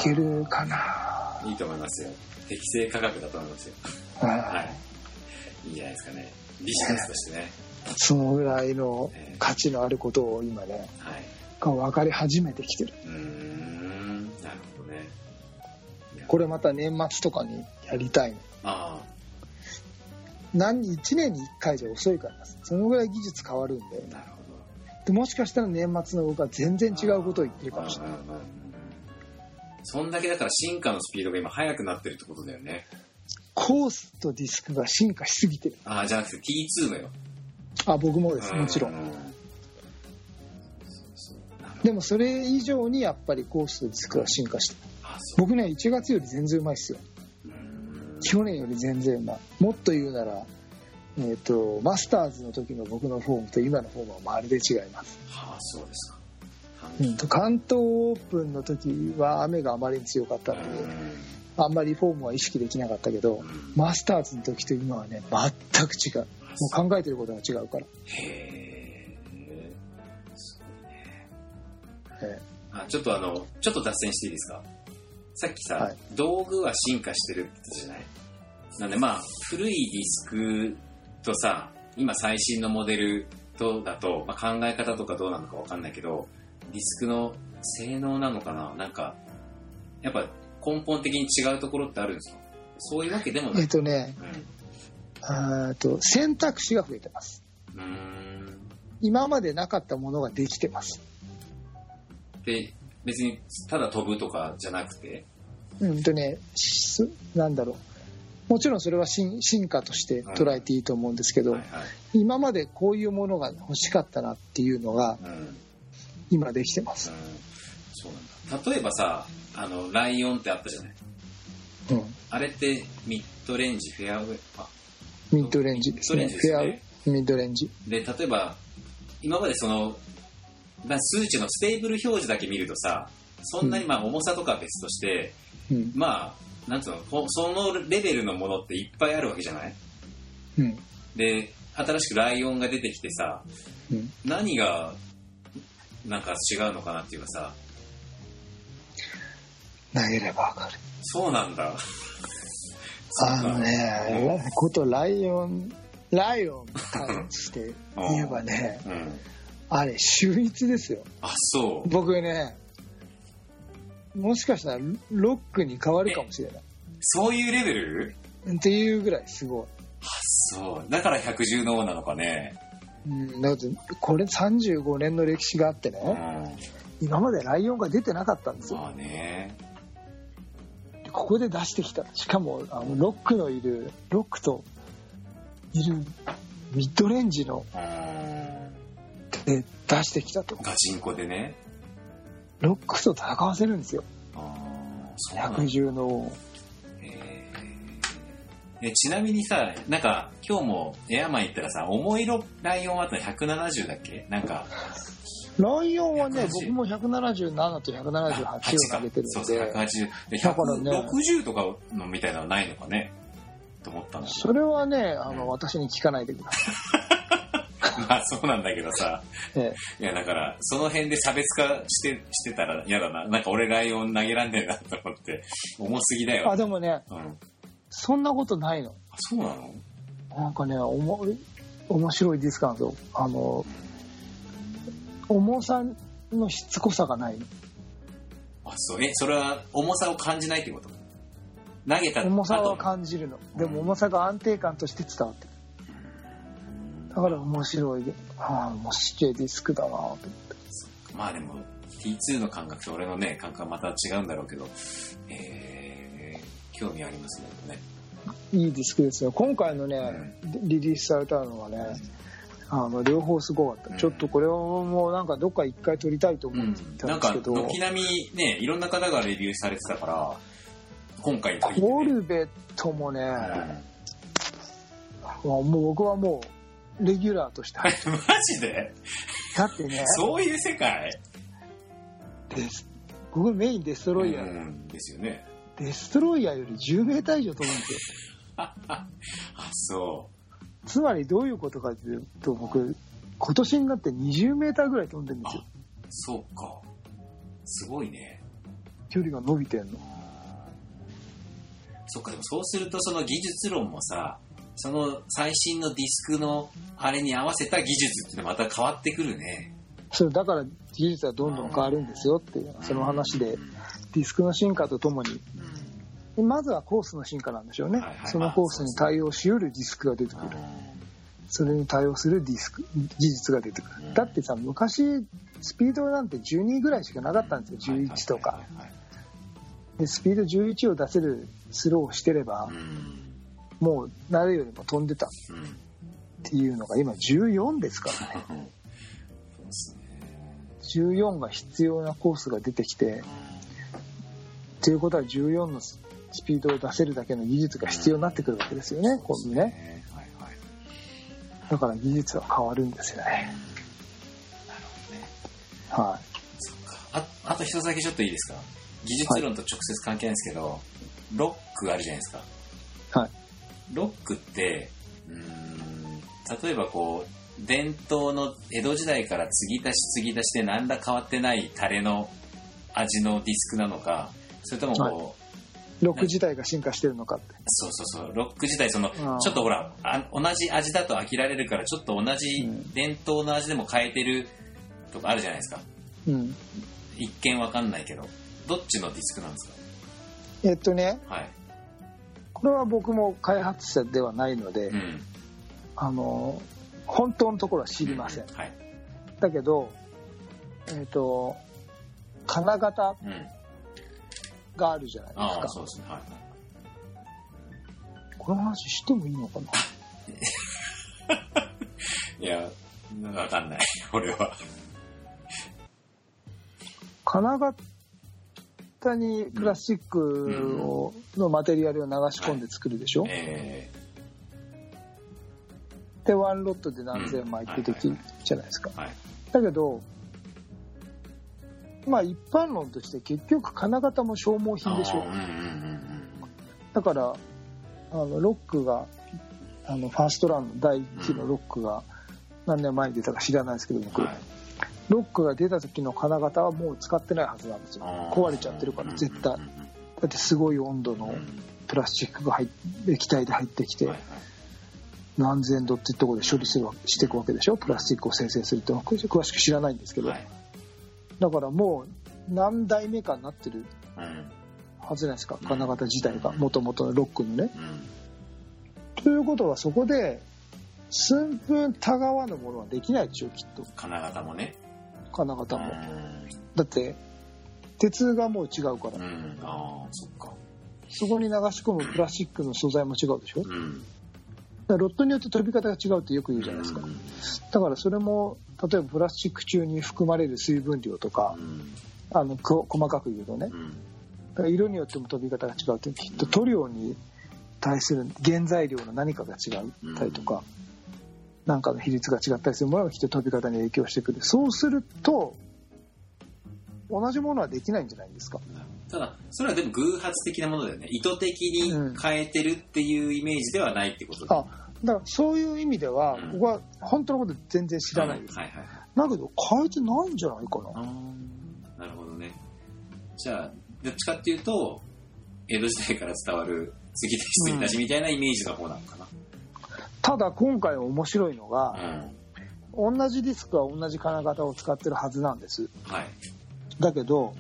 けるかな。ど。<laughs> いいと思いますよ。適正価格だと思いますよ。うんはい。いいんじゃないですかね。ビジネスとしてね。そのぐらいの価値のあることを今ね、はい。が分かり始めてきてる。うーん。なるほどね。これまた年末とかにやりたいの。あ何、1年に1回じゃ遅いから。そのぐらい技術変わるんであ。なるほど。でもしかしたら年末の僕は全然違うことを言ってるかもしれない。そんだけだから進化のスピードが今速くなってるってことだよね。コースとディスクが進化しすぎてる。ああ、じゃなくて T2 のよ。あ、僕もです。もちろ。うんでもそれ以上にやっぱりコースとディスクが進化してる。僕ね、1月より全然うまいっすよ。去年より全然うまい。もっと言うなら、えっ、と、マスターズの時の僕のフォームと今のフォームはまるで違います。はあ、そうですか。うんと、関東オープンの時は雨があまりに強かったので、あんまりフォームは意識できなかったけど、うんマスターズの時と今はね、全く違う。もう考えてることが違うから。へえ。すごいね。えあ、ちょっとあの、ちょっと脱線していいですか？さっきさ、はい道具は進化してるって言ったじゃない？なんでまあ、古いディスクとさ、今最新のモデルとだと、まあ、考え方とかどうなのかわかんないけど、ディスクの性能なのかな？なんか、やっぱ根本的に違うところってあるんですか？そういうわけでもない。えっとね、あーと選択肢が増えてます。今までなかったものができてます。で、別にただ飛ぶとかじゃなくて、うんとね、しなんだろう。もちろんそれは進進化として捉えていいと思うんですけど、はいはい。今までこういうものが欲しかったなっていうのがうん。うん今できてます。そうなんだ。例えばさ、あの、ライオンってあったじゃない？うん。あれってミッドレンジ、フェアウェイ、あ、ミッドレンジですね。ミッドレンジですねフェアミッドレンジ。で、例えば、今までその、まあ数値の stable 表示だけ見るとさ、そんなにまあ重さとかは別として、うん。まあ、なんつうの、こそのレベルのものっていっぱいあるわけじゃない？うん。で、新しくライオンが出てきてさ、うん。何が、なんか違うのかなっていうかさ、投げればわかる。そうなんだ。<laughs> あのね、ことライオン、ライオンに関して言えばね、うん。あれ、秀逸ですよ。あ、そう。僕ね、もしかしたらロックに変わるかもしれない。そういうレベル？っていうぐらいすごい。そう。だから百獣の王なのかね。うん、だってこれ35年の歴史があってうん。ね、今までライオンが出てなかったんですよ。まあね。ここで出してきた。しかも、あの、ロックのいる、ロックといるミッドレンジのうん。で出してきたと。ガチンコでね。ロックと戦わせるんですよ。百獣の王。えちなみにさ、なんか今日もエアマン行ったらさ、重いロライオンあったの170だっけ？なんか、ライオンはね、180僕も177と178を投げてるそうそう、ので、180。で、だからね160とかのみたいなのはないのかね？と思ったんだけど。それはね、あの、私に聞かないでくださ <laughs> まあそうなんだけどさ、い。えいやだから、その辺で差別化して、してたら嫌だな。なんか俺ライオン投げらんねえなと思って、重すぎだえよ。あ、でもね、うん。あ、そんなことないの？そうなの？なんかね、おも面白いディスクなんですよ。あの、重さのしつこさがないの。あ、そう。え、それは重さを感じないってこと？投げた重さは感じるの。でも重さが安定感として伝わってる。だから面白い。ああ、面白いディスクだなと思って。まあでも T2 の感覚と俺のね感覚はまた違うんだろうけど、えー、興味ありますねね。いいディスクですよ。今回のね、リリースされたのはね、あの、両方すごかった。うん。ちょっとこれをもうなんかどっか一回撮りたいと思ってたなんですけど、軒並みねいろんな方がレビューされてたから今回ね、コルベットもね、もう僕はもう、レギュラーとして <laughs> マジで？だってね、そういう世界？です僕メインデストロイヤー、うんですよねデストロイヤーより10メーター以上飛ぶんですよ。<laughs> あそつまりどういうことかというと、僕、今年になって20メーターぐらい飛んでるんですよ。うそうかすごいね距離が伸びてんの。そっかでもそうするとその技術論もさその最新のディスクのあれに合わせた技術ってのまた変わってくるねそれだから技術はどんどん変わるんですよっていう、その話で、ディスクの進化とともに、うん。まずはコースの進化なんでしょうね。はいはい。そのコースに対応しうるディスクが出てくる。それに対応するディスク、技術が出てくうん。る。だってさ、昔、スピードなんて12ぐらいしかなかったんですよ、11とか。で、スピード11を出せるスローをしてればう、ん。もう誰よりも飛んでた。っうんていうのが今14ですからね。14が必要なコースが出てきて、ということは14のスピードを出せるだけの技術が必要になってくるわけですよね、今度ね。はいはいだから技術は変わるんですよね。なるほどねはそっかああと一つだけちょっといいですか？技術論と直接関係ないんですけど、ロックあるじゃないですかい。はい。ロックってうーん例えばこう伝統の江戸時代から継ぎ足し継ぎ足しで何ら変わってないタレの味のディスクなのかそれともこう、はい。ロック自体が進化してるのかって。そうそうそう。ロック自体そのちょっとほらあ同じ味だと飽きられるからちょっと同じうん。伝統の味でも変えてるとかあるじゃないですか。うん。一見わかんないけど。どっちのディスクなんですえっとね、かはい。これは僕も開発者ではないので、うん。あの、本当のところは知りません。はい。だけど、えっ、と、金型うんがあるじゃないですか。そうですね。はい。この話してもいいのかな？<laughs> いやわかんない。<laughs> 俺は。金型にプラスチックを、のマテリアルを流し込んで作るでしょ、えで、ワンロットで何千枚ってできるじゃないですか。ーはい。だけど、まあ一般論として結局金型も消耗品でしょ。うんうんうんだから、あの、ロックが、あの、ファーストランの第1期のロックが何年前に出たか知らないですけど、僕、ロックが出た時の金型はもう使ってないはずなんですよ。壊れちゃってるから、絶対。だってすごい温度のプラスチックが入っ液体で入ってきて何千度っていうところで処理するわしていくわけでしょ。プラスチックを生成するって。詳しく知らないんですけど、はいだからもう何代目かになってるうんはずじゃないですか金型自体がもともとのロックのね。うんということはそこで寸分たがわぬものはできないでしょきっと金型もね。金型もうん。だって鉄がもう違うからうん。ああ、そっか。そこに流し込むプラスチックの素材も違うでしょうん。らロットによって飛び方が違うってよく言うじゃないですかうんだからそれも例えばプラスチック中に含まれる水分量とかうん。あのこ細かく言うとねうん。だから色によっても飛び方が違うってきっと塗料に対する原材料の何かが違ったりとか、なんかの比率が違ったりするものがきっと飛び方に影響してくるそうすると同じものはできないんじゃないですかただ、それはでも偶発的なものだよね。意図的に変えてるっていうイメージではないってことで。あだからそういう意味ではうん僕は本当のこと全然知らないです、はいはいはい。だけど変えてないんじゃないかななるほどね。じゃあ、どっちかっていうと、江戸時代から伝わる継ぎ足し継ぎ足しみたいなイメージの方なのかな。ただ今回面白いのがうん。同じディスクは同じ金型を使ってるはずなんですはい。だけど、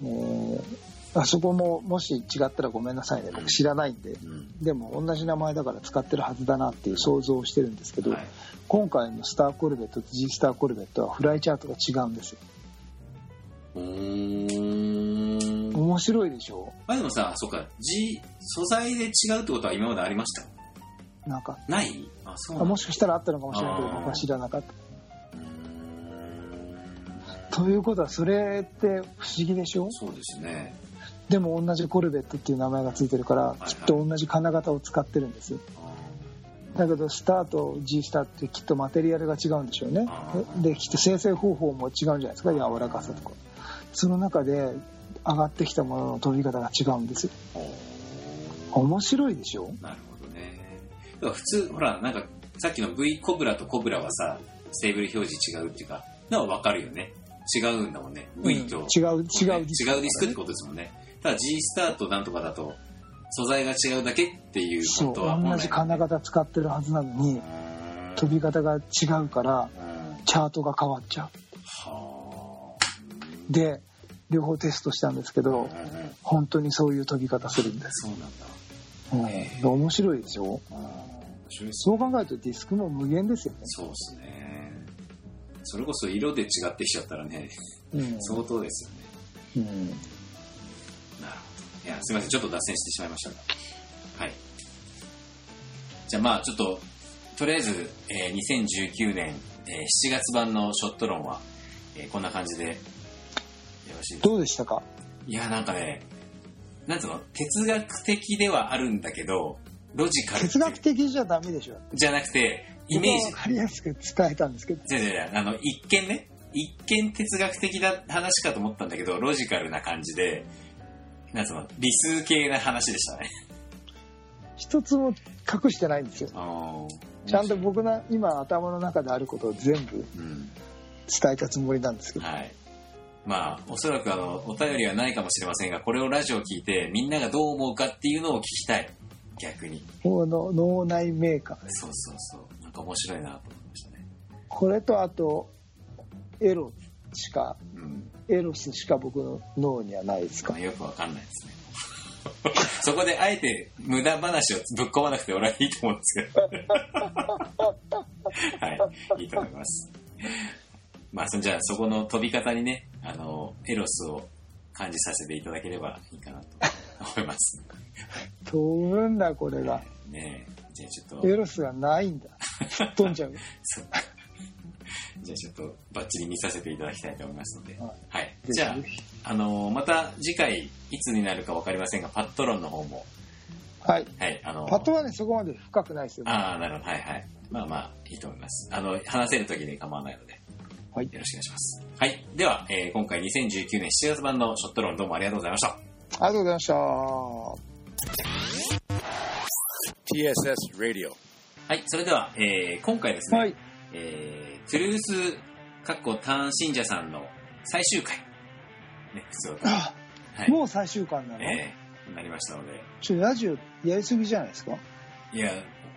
うん。えーあそこももし違ったらごめんなさいね。僕知らないんで。うん。でも同じ名前だから使ってるはずだなっていう想像をしてるんですけど、はい。今回のスターコルベットと G スターコルベットはフライチャートが違うんですよ。うーん。面白いでしょ？あ、でもさ、そっか、G、素材で違うってことは今までありました？なんか。ない？あ、そうもしかしたらあったのかもしれないけど僕は知らなかった。ということはそれって不思議でしょ？そうですね。でも同じコルベットっていう名前がついてるからいきっと同じ金型を使ってるんですだけどスターと G スターってきっとマテリアルが違うんでしょうね。あできっと生成方法も違うんじゃないですか柔らかさとか。その中で上がってきたものの飛び方が違うんです面白いでしょ？ーなるほどね。だから普通、ほら、なんか、さっきの V コブラとコブラはさ、ステーブル表示違うっていうか、のはわかるよね。違うんだもんね。V と、うん。違う違うディスク。違うディスクってことですもんね。ただ G スターとなんとかだと、素材が違うだけっていうことは同じ金型使ってるはずなのに飛び方が違うからうん。チャートが変わっちゃはうで両方テストしたんですけあ。ど本当にそういう飛び方するんです、そうなんだ。え面白いでしょ？そう考えるとディスクも無限ですよね、そうですね。それこそ色で違ってきちゃったらね、うん。相当ですよね。うん。いや、すみません。ちょっと脱線してしまいましたが。はい。じゃあまあ、ちょっと、とりあえず、えー2019年、えー7月版のショット論は、えーこんな感じで、よろしいですか？どうでしたか？いや、なんかね、なんつうの、哲学的ではあるんだけど、ロジカル哲学的じゃダメでしょ。じゃなくて、イメージ。僕は分、かりやすく伝えたんですけど。じゃじゃじゃあの、一見ね、一見哲学的な話かと思ったんだけど、ロジカルな感じで、なんつうの、理数系な話でしたね。一つも隠してないんですよちゃんと、僕の今頭の中であることを全部うん。伝えたつもりなんですけどはい。まあ、おそらくあの、お便りはないかもしれませんが、これをラジオ聞いて、みんながどう思うかっていうのを聞きたい。逆に。この脳内メーカーですそうそうそう。なんか面白いなと思いましたね。これとあとエロしかうん。エロスしか僕の脳にはないですか？まあ、よくわかんないですね。<laughs> そこであえて無駄話をぶっ込まなくて俺はいいと思うんですけど。<laughs> はい、いいと思います。まあ、そんじゃあそこの飛び方にね、あの、エロスを感じさせていただければいいかなと思います。飛ぶんだこれがねえじゃあちょっと、エロスがないんだ飛んじゃうそう <laughs> じゃあちょっとバッチリ見させていただきたいと思いますので。ははい。じゃあ、あの、また次回いつになるかわかりませんが、パットロンの方も、はいはい、あの、パットはねそこまで深くないですよああ、なるほど。はいはい。まあまあ、いいと思います。あの、話せるときに構わないので、はいよろしくお願いします。はい。では、えー今回2019年7月版のショットロンどうもありがとうございました。ありがとうございました TSS Radio. はい。それでは、えー今回ですね、はいえートゥルース、かっこ単信者さんの最終回。ね、普通は。あはい。もう最終回なの、えーなりましたので。ちょラジオやりすぎじゃないですか？いや、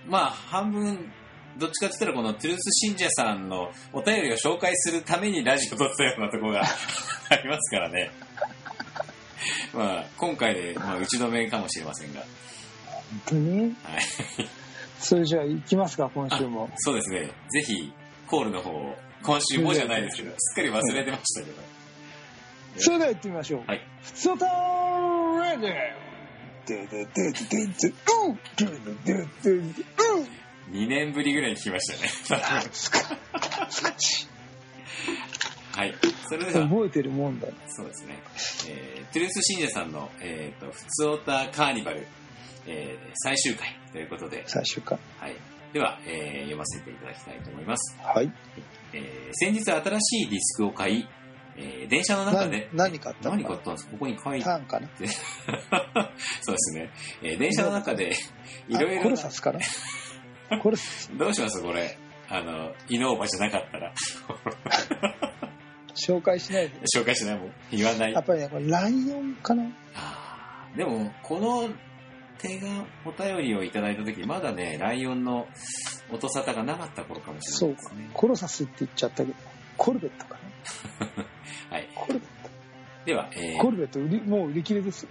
まあ、半分、どっちかって言ったら、このトゥルース信者さんのお便りを紹介するためにラジオ撮ったようなところが <laughs> ありますからね。まあ、今回で、まあ、打ち止めかもしれませんが。本当に？はい。それじゃあ行きますか、今週も。そうですね。ぜひ、コールの方を、今週もじゃないですけど、<laughs> すっかり忘れてましたけど。それでは行ってみましょう。はい。ふつおたレディででででででうででででう2年ぶりぐらいに聞きましたね。はい。それでは、覚えてるもんだ。そうですね。えー、トゥルース信者さんの、えっ、と、ふつおたカーニバル、えー、最終回ということで、最終回。はい。では、えー読ませていただきたいと思います。はい。えー先日新しいディスクを買い、えー電車の中で、何何買ったの？何買ったんですか？ここに書いてターンかな？<laughs> そうですね。えー電車の中で、いろいあコろなルサスかな？<laughs> コルサス。どうします？これ。あの、イノーバじゃなかったら。<laughs> 紹介しないで。紹介しないもん。言わない。やっぱりね、これライオンかな？あーでも、この手が、お便りをいただいた時まだね、ライオンの音沙汰がなかった頃かもしれそうかないですね。。コルサスって言っちゃったけど、コルベットかな <laughs> はい。コルベッでは、えト。コー、ルベット売り、もう売り切れですよ。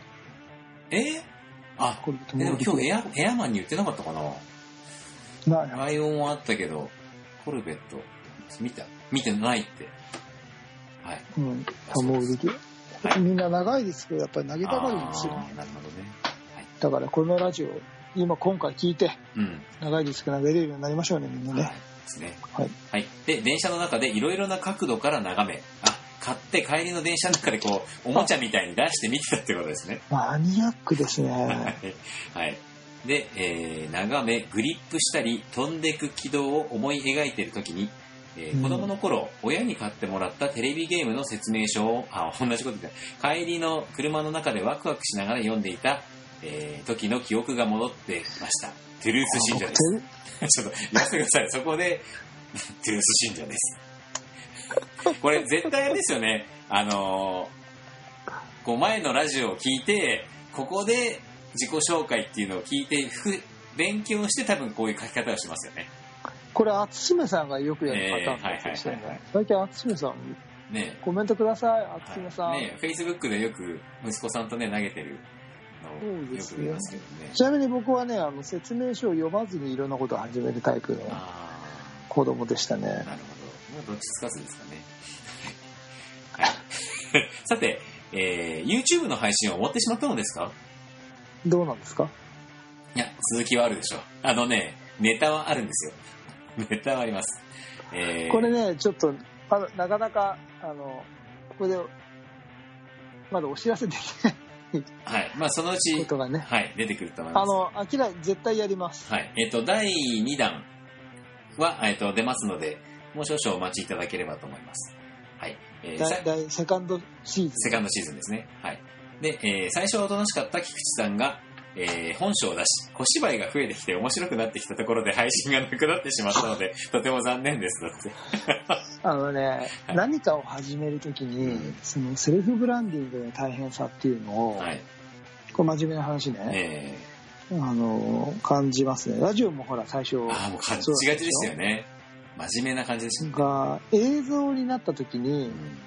えー？あ、コルベットでももう売り切れ。今日エア、エアマンに言ってなかったかなないライオンはあったけど、コルベット、見た見てないって。はい。うん。あもう売り切れ。はいみんな長いですけど、やっぱり投げたがるんですよ。あーなるほどね。だからこのラジオ、今今回聞いて、うん。長いですけど投げれるようになりましょうね、みんなはい。ね。ですね。はい。はい。で、電車の中でいろいろな角度から眺め、あ、買って帰りの電車の中でこう、おもちゃみたいに出して見てたってことですね。マニアックですね。<laughs> はい。で、えー眺め、グリップしたり、飛んでく軌道を思い描いているときに、えーうん子供の頃、親に買ってもらったテレビゲームの説明書を、あ、同じことで、帰りの車の中でワクワクしながら読んでいた、えー時の記憶が戻ってました。トゥルース信者です。<laughs> ちょっと言わせてください。そこで、トゥルース信者です。これ絶対あれですよね。あのーこう前のラジオを聞いて、ここで自己紹介っていうのを聞いて、ふ勉強して多分こういう書き方をしますよね。これ、厚めさんがよくやるパターンですよね。最近、厚めさん、ねコメントください、厚めさん。ね Facebook でよく息子さんとね、投げてるそうですねね。ちなみに僕はね、あの説明書を読まずにいろんなことを始めるタイプのあ子供でしたねあ、。なるほど。まあ、どっちつかずですかね。<laughs> はい。<laughs> さて、えー YouTube の配信を終わってしまったのですか？どうなんですか？いや、続きはあるでしょう。あのね、ネタはあるんですよ。<laughs> ネタはあります。えーこれね、ちょっと、あのなかなか、あの、ここで、まだお知らせできない <laughs> はい。まあ、そのうち、ことがね。はい、出てくると思います。あの、明らかに絶対やります。はい。えっ、と、第2弾は、えっ、と、出ますので、もう少々お待ちいただければと思います。はい。えーさ第第セカンドシーズン。セカンドシーズンですね。はい。で、えー最初はおとなしかった菊池さんが、えー本性を出し、小芝居が増えてきて面白くなってきたところで配信がなくなってしまったので、<laughs> とても残念です。だって。<laughs> あのね、はい何かを始めるときに、そのセルフブランディングの大変さっていうのを、はい。これ真面目な話ね、えあの、感じますね。ラジオもほら最初、ー、ああ、もうガッチガチですよね。真面目な感じでしたね。が映像になったときに、うん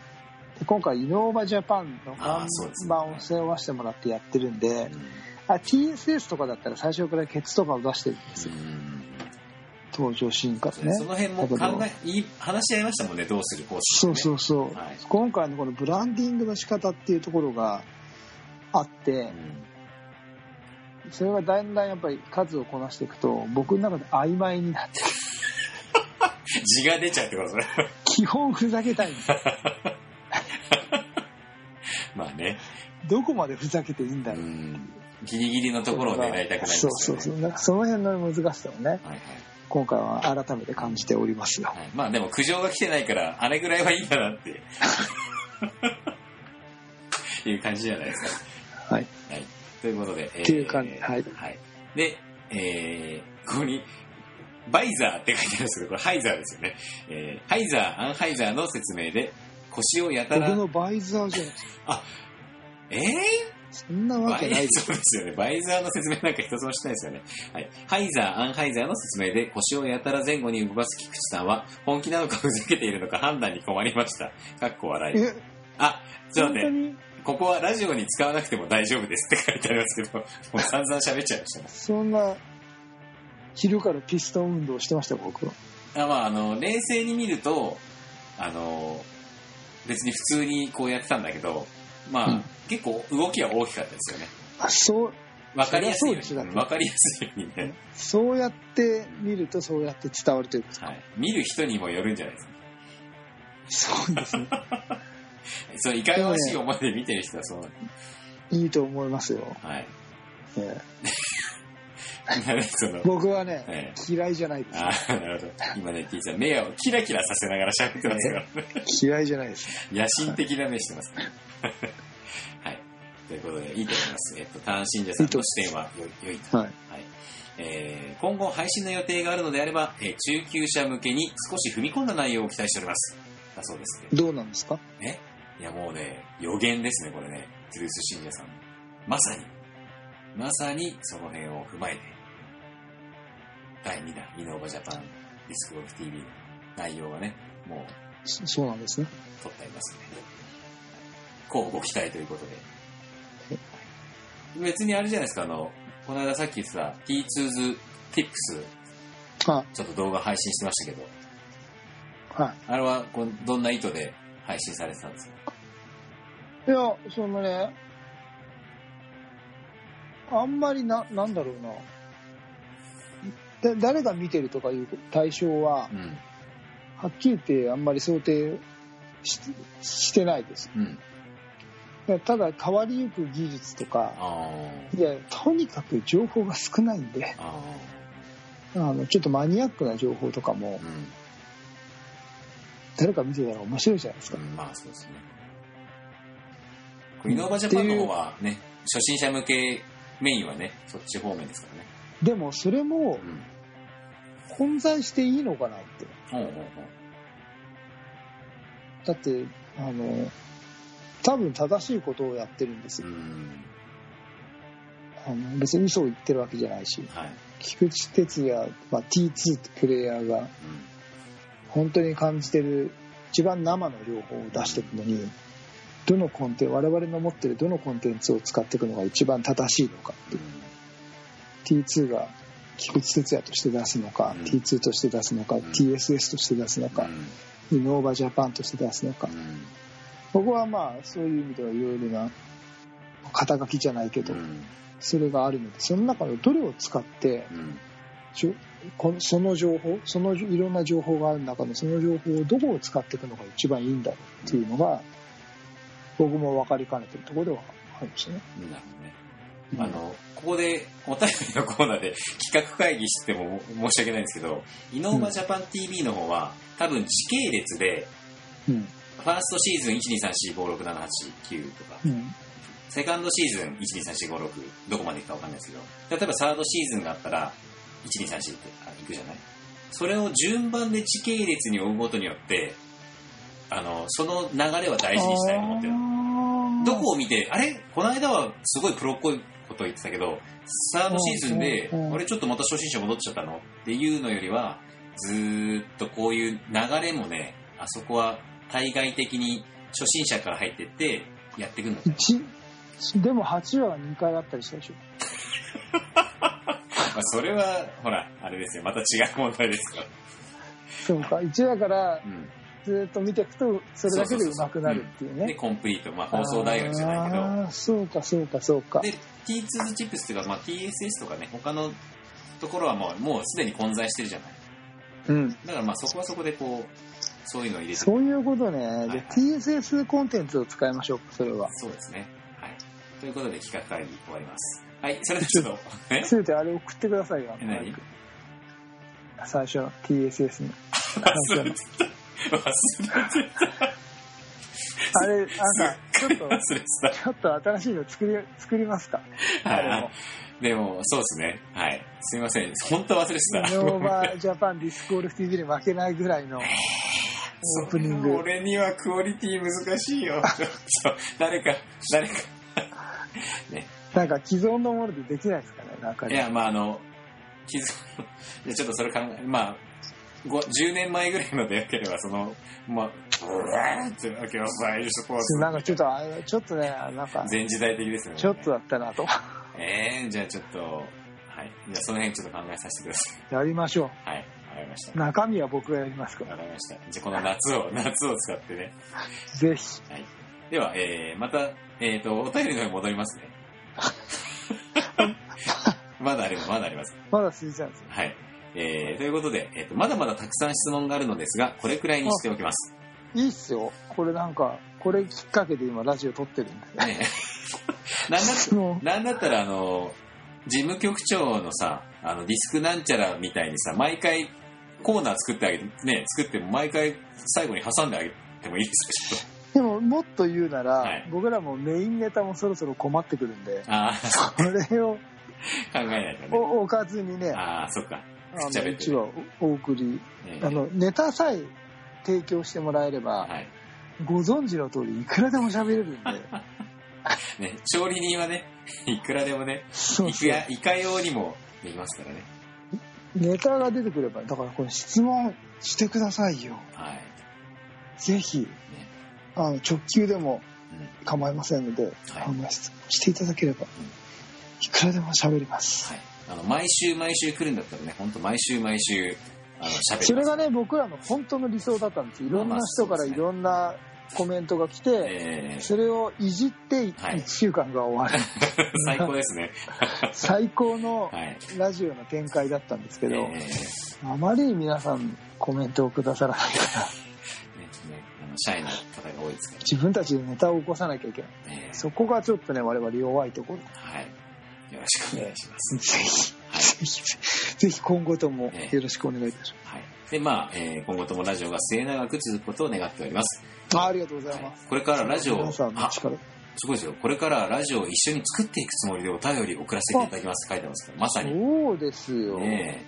今回イノーバジャパンの看板を背負わせてもらってやってるんで、うんあ TSS とかだったら最初からケツとかを出してるんですよ。登場シーンからね。その辺も考え、いい話し合いましたもんね、どうする方そう針、ね。そうそう、はい今回のこのブランディングの仕方っていうところがあってう、んそれがだんだんやっぱり数をこなしていくと、僕の中で曖昧になって、<laughs> 字が出ちゃうってことですね。基本ふざけたいんですよ <laughs> まあね。どこまでふざけていいんだうろう。ん。ギリギリのところを狙いたくないですよね。そうそうそう。なんかその辺の難しさをね、はいはい。今回は改めて感じておりますよ。はい、まあでも苦情が来てないから、あれぐらいはいいんだなって。<laughs> いう感じじゃないですか。はい。はい。ということで。えーっていう感じはいはい。で、えー、ここに、バイザーって書いてあるんですけど、これハイザーですよね。えー、ハイザー、アンハイザーの説明で、腰をやたら、僕のバイザーじゃないですか。えー、そんなわけないですそうですよね。バイザーの説明なんか一つもしてないですよね。はい。ハイザー、アンハイザーの説明で腰をやたら前後に動かす菊池さんは、本気なのかふざけているのか判断に困りました。かっこ笑い。え、あ、ちょっと待って。ここはラジオに使わなくても大丈夫ですって書いてありますけど、もう散々喋っちゃいましたね。そんな、昼からピストン運動してましたよ僕は？あまあ、あの、冷静に見ると、あの、別に普通にこうやってたんだけど、まあ、うん結構動きは大きかったですよね。あそうわかりやすいように。そりゃそうでしょだってわかりやすいようにね。そうやって見るとそうやって伝わるというか？はい。見る人にもよるんじゃないですか。そうですね <laughs> そう、いかがわしい思いで見てる人はそうなの。いいと思いますよ、はい。<laughs> 僕はね、え嫌いじゃないですああ、なるほど。今ね、T さん、目をキラキラさせながら喋ってますよ。嫌いじゃないです <laughs> 野心的な目してますね。<laughs> はい。ということで、いいと思います。えっと、単身者さんの視点は良い良いと。はいはい。えー今後配信の予定があるのであれば、えー中級者向けに少し踏み込んだ内容を期待しております。だそうですけど。どうなんですか？え？いや、もうね、予言ですね、これね。トゥルース信者さん。まさに、まさにその辺を踏まえて、第2弾、イノーバジャパンディスクゴルフ TV の内容がね、もうそそうなんですね取ってありますね。こうご期待ということで。別にあれじゃないですか、あの、この間さっき言ってた T2s Tips、あ。ちょっと動画配信してましたけど、はあれはこうどんな意図で配信されてたんですか？いいやそのねあんまりななんだろうな。で誰が見てるとかいう対象はうん。はっきり言ってあんまり想定ししてないです。うん。ただ変わりゆく技術とかあいやとにかく情報が少ないんであ。のちょっとマニアックな情報とかもあ。うん。誰か見てたら面白いじゃないですかうん、まあそうですね。イノーバジャパンの方はね、初心者向けメインはね、そっち方面ですからね。でもそれもうん。混在していいのかなってほうほうほう。だってあの多分正しいことをやってるんです。あの別に嘘を言ってるわけじゃないし。はい。菊池哲也、まあ、T2 ってプレイヤーがうん。本当に感じてる一番生の情報を出していくのにどのコンテンツ我々の持ってるどのコンテンツを使っていくのが一番正しいのかって T2 が菊池哲也として出すのか、うん。T2 として出すのか、ん。TSS として出すのか、イノーバジャパンとして出すのか、うん。僕はまあそういう意味ではいろいろな肩書きじゃないけど、うん。それがあるのでその中のどれを使ってその情報そのいろんな情報がある中のその情報をどこを使っていくのが一番いいんだろうっていうのが僕も分かりかねてるところではありましたね。なるほどね。あの、ここでお便りのコーナーで企画会議しても申し訳ないんですけど、イノーバジャパン TV の方は多分時系列で、うんファーストシーズン123456789とか、うん。セカンドシーズン12345どこまでいくかわかんないですけど、例えばサードシーズンがあったら1234ってあいくじゃない？それを順番で時系列に追うことによって、あの、その流れは大事にしたいと思ってる。の。どこを見て、あれ？この間はすごいプロっぽいこと言ってたけど、サードシーズンで、あれ？ちょっとまた初心者戻っちゃったの？っていうのよりは、ずーっとこういう流れもね、あそこは対外的に初心者から入ってってやっていくの？一でも8話が2回あったりしたでしょ。<laughs> まあそれは、ほら、あれですよ。また違う問題ですから。そうか1話からうん。ずっと見ていくとそれだけで上手くなるっていうで、ね。コンプリート。まあ放送大学じゃないけど。あーそうかそうかそうか。で、T2 チップスっていうか、まあ TSS とかね、他のところはもう、もうすでに混在してるじゃない。うんだからまあそこはそこでこう、そういうのを入れてそういうことね。いはいで TSS コンテンツを使いましょうそれは。そうですね。はい。ということで企画会議終わります。はい、それではちょっと、え？せめてあれ送ってくださいよ。え何？最初の TSS に。忘れてた。忘れてあれ、なんか、ちょっとちょっと新しいの作り、作りますか。た。はい。でも、そうですね。はい。すいません。本当忘れてた。ノーバージャパンディスコール TV に負けないぐらいの <laughs> オープニング。俺にはクオリティ難しいよ。<laughs> ちょっと、誰か、誰か。<laughs> なんか既存のものでできないですかね、なんかね。いや、まあ、あの、既存、ちょっとそれ考え、まあ、ご10年前ぐらいのでよければ、その、まあ、うわーって、今日はファイルスポーツ。なんかちょっと、ちょっとね、なんか、全時代的ですよね。ちょっとだったなと。ええー、じゃあちょっと、ははい。じゃあその辺ちょっと考えさせてください。やりましょはい。わかりました。う。中身は僕がやりますから。わかりました。じゃあこの夏を、<laughs> 夏を使ってね。ぜひ。はい。では、えー、また、えっ、と、お便りの方に戻りますね。<laughs> まだあります、まだあります。まだ続いちゃうんですよ。はい。えー、ということで、えっ、と、まだまだたくさん質問があるのですが、これくらいにしておきます。いいっすよ。これなんか、これきっかけで今ラジオ撮ってるんで。ね <laughs> なんだ質問なんだったら、あの、事務局長のさ、あの、ディスクなんちゃらみたいにさ、毎回コーナー作ってあげて、ね、作っても毎回最後に挟んであげてもいいですよ、ちょっでも、もっと言うなら、はい僕らもメインネタもそろそろ困ってくるんで、と。ああ、これを考えないとね。おおかずにね、ああ、そっか。あの、一話お送り、えあの、ネタさえ提供してもらえれば、はい。ご存知の通りいくらでも喋れるんで、<laughs> ね、調理人はね、いくらでもね、そういかようにもできますからね。ネタが出てくれば、だからこれ質問してくださいよ。はい。ぜひ、あの直球でもうん。構いませんので、はいあの質問していただければ、いくらでも喋ります。はい。あの、毎週毎週来るんだったらね、本当毎週毎週、あの、喋ります。それがね、僕らの本当の理想だったんですよ。いろんな人からいろんなコメントが来て、えー、それをいじってはい1週間が終わる。<laughs> 最高ですね。<laughs> 最高のはい。ラジオの展開だったんですけど、えー、ね、あまりに皆さんコメントをくださらないから、<laughs> シャイな方が多いですか自分たちでネタを起こさなきゃいけない。らね。えーそこがちょっとね、我々弱いところ。はい。よろしくお願いします。ぜひ、はいぜひ、ぜひ今後ともよろしくお願いいたしはい。で、まあ、えー今後ともラジオが末永く続くことを願っております。あありがとうございはいます。これからラジオ。すごいですよ。これからラジオを一緒に作っていくつもりでお便り送らせていただきますって書いてますから、まさに。そうですよ。ね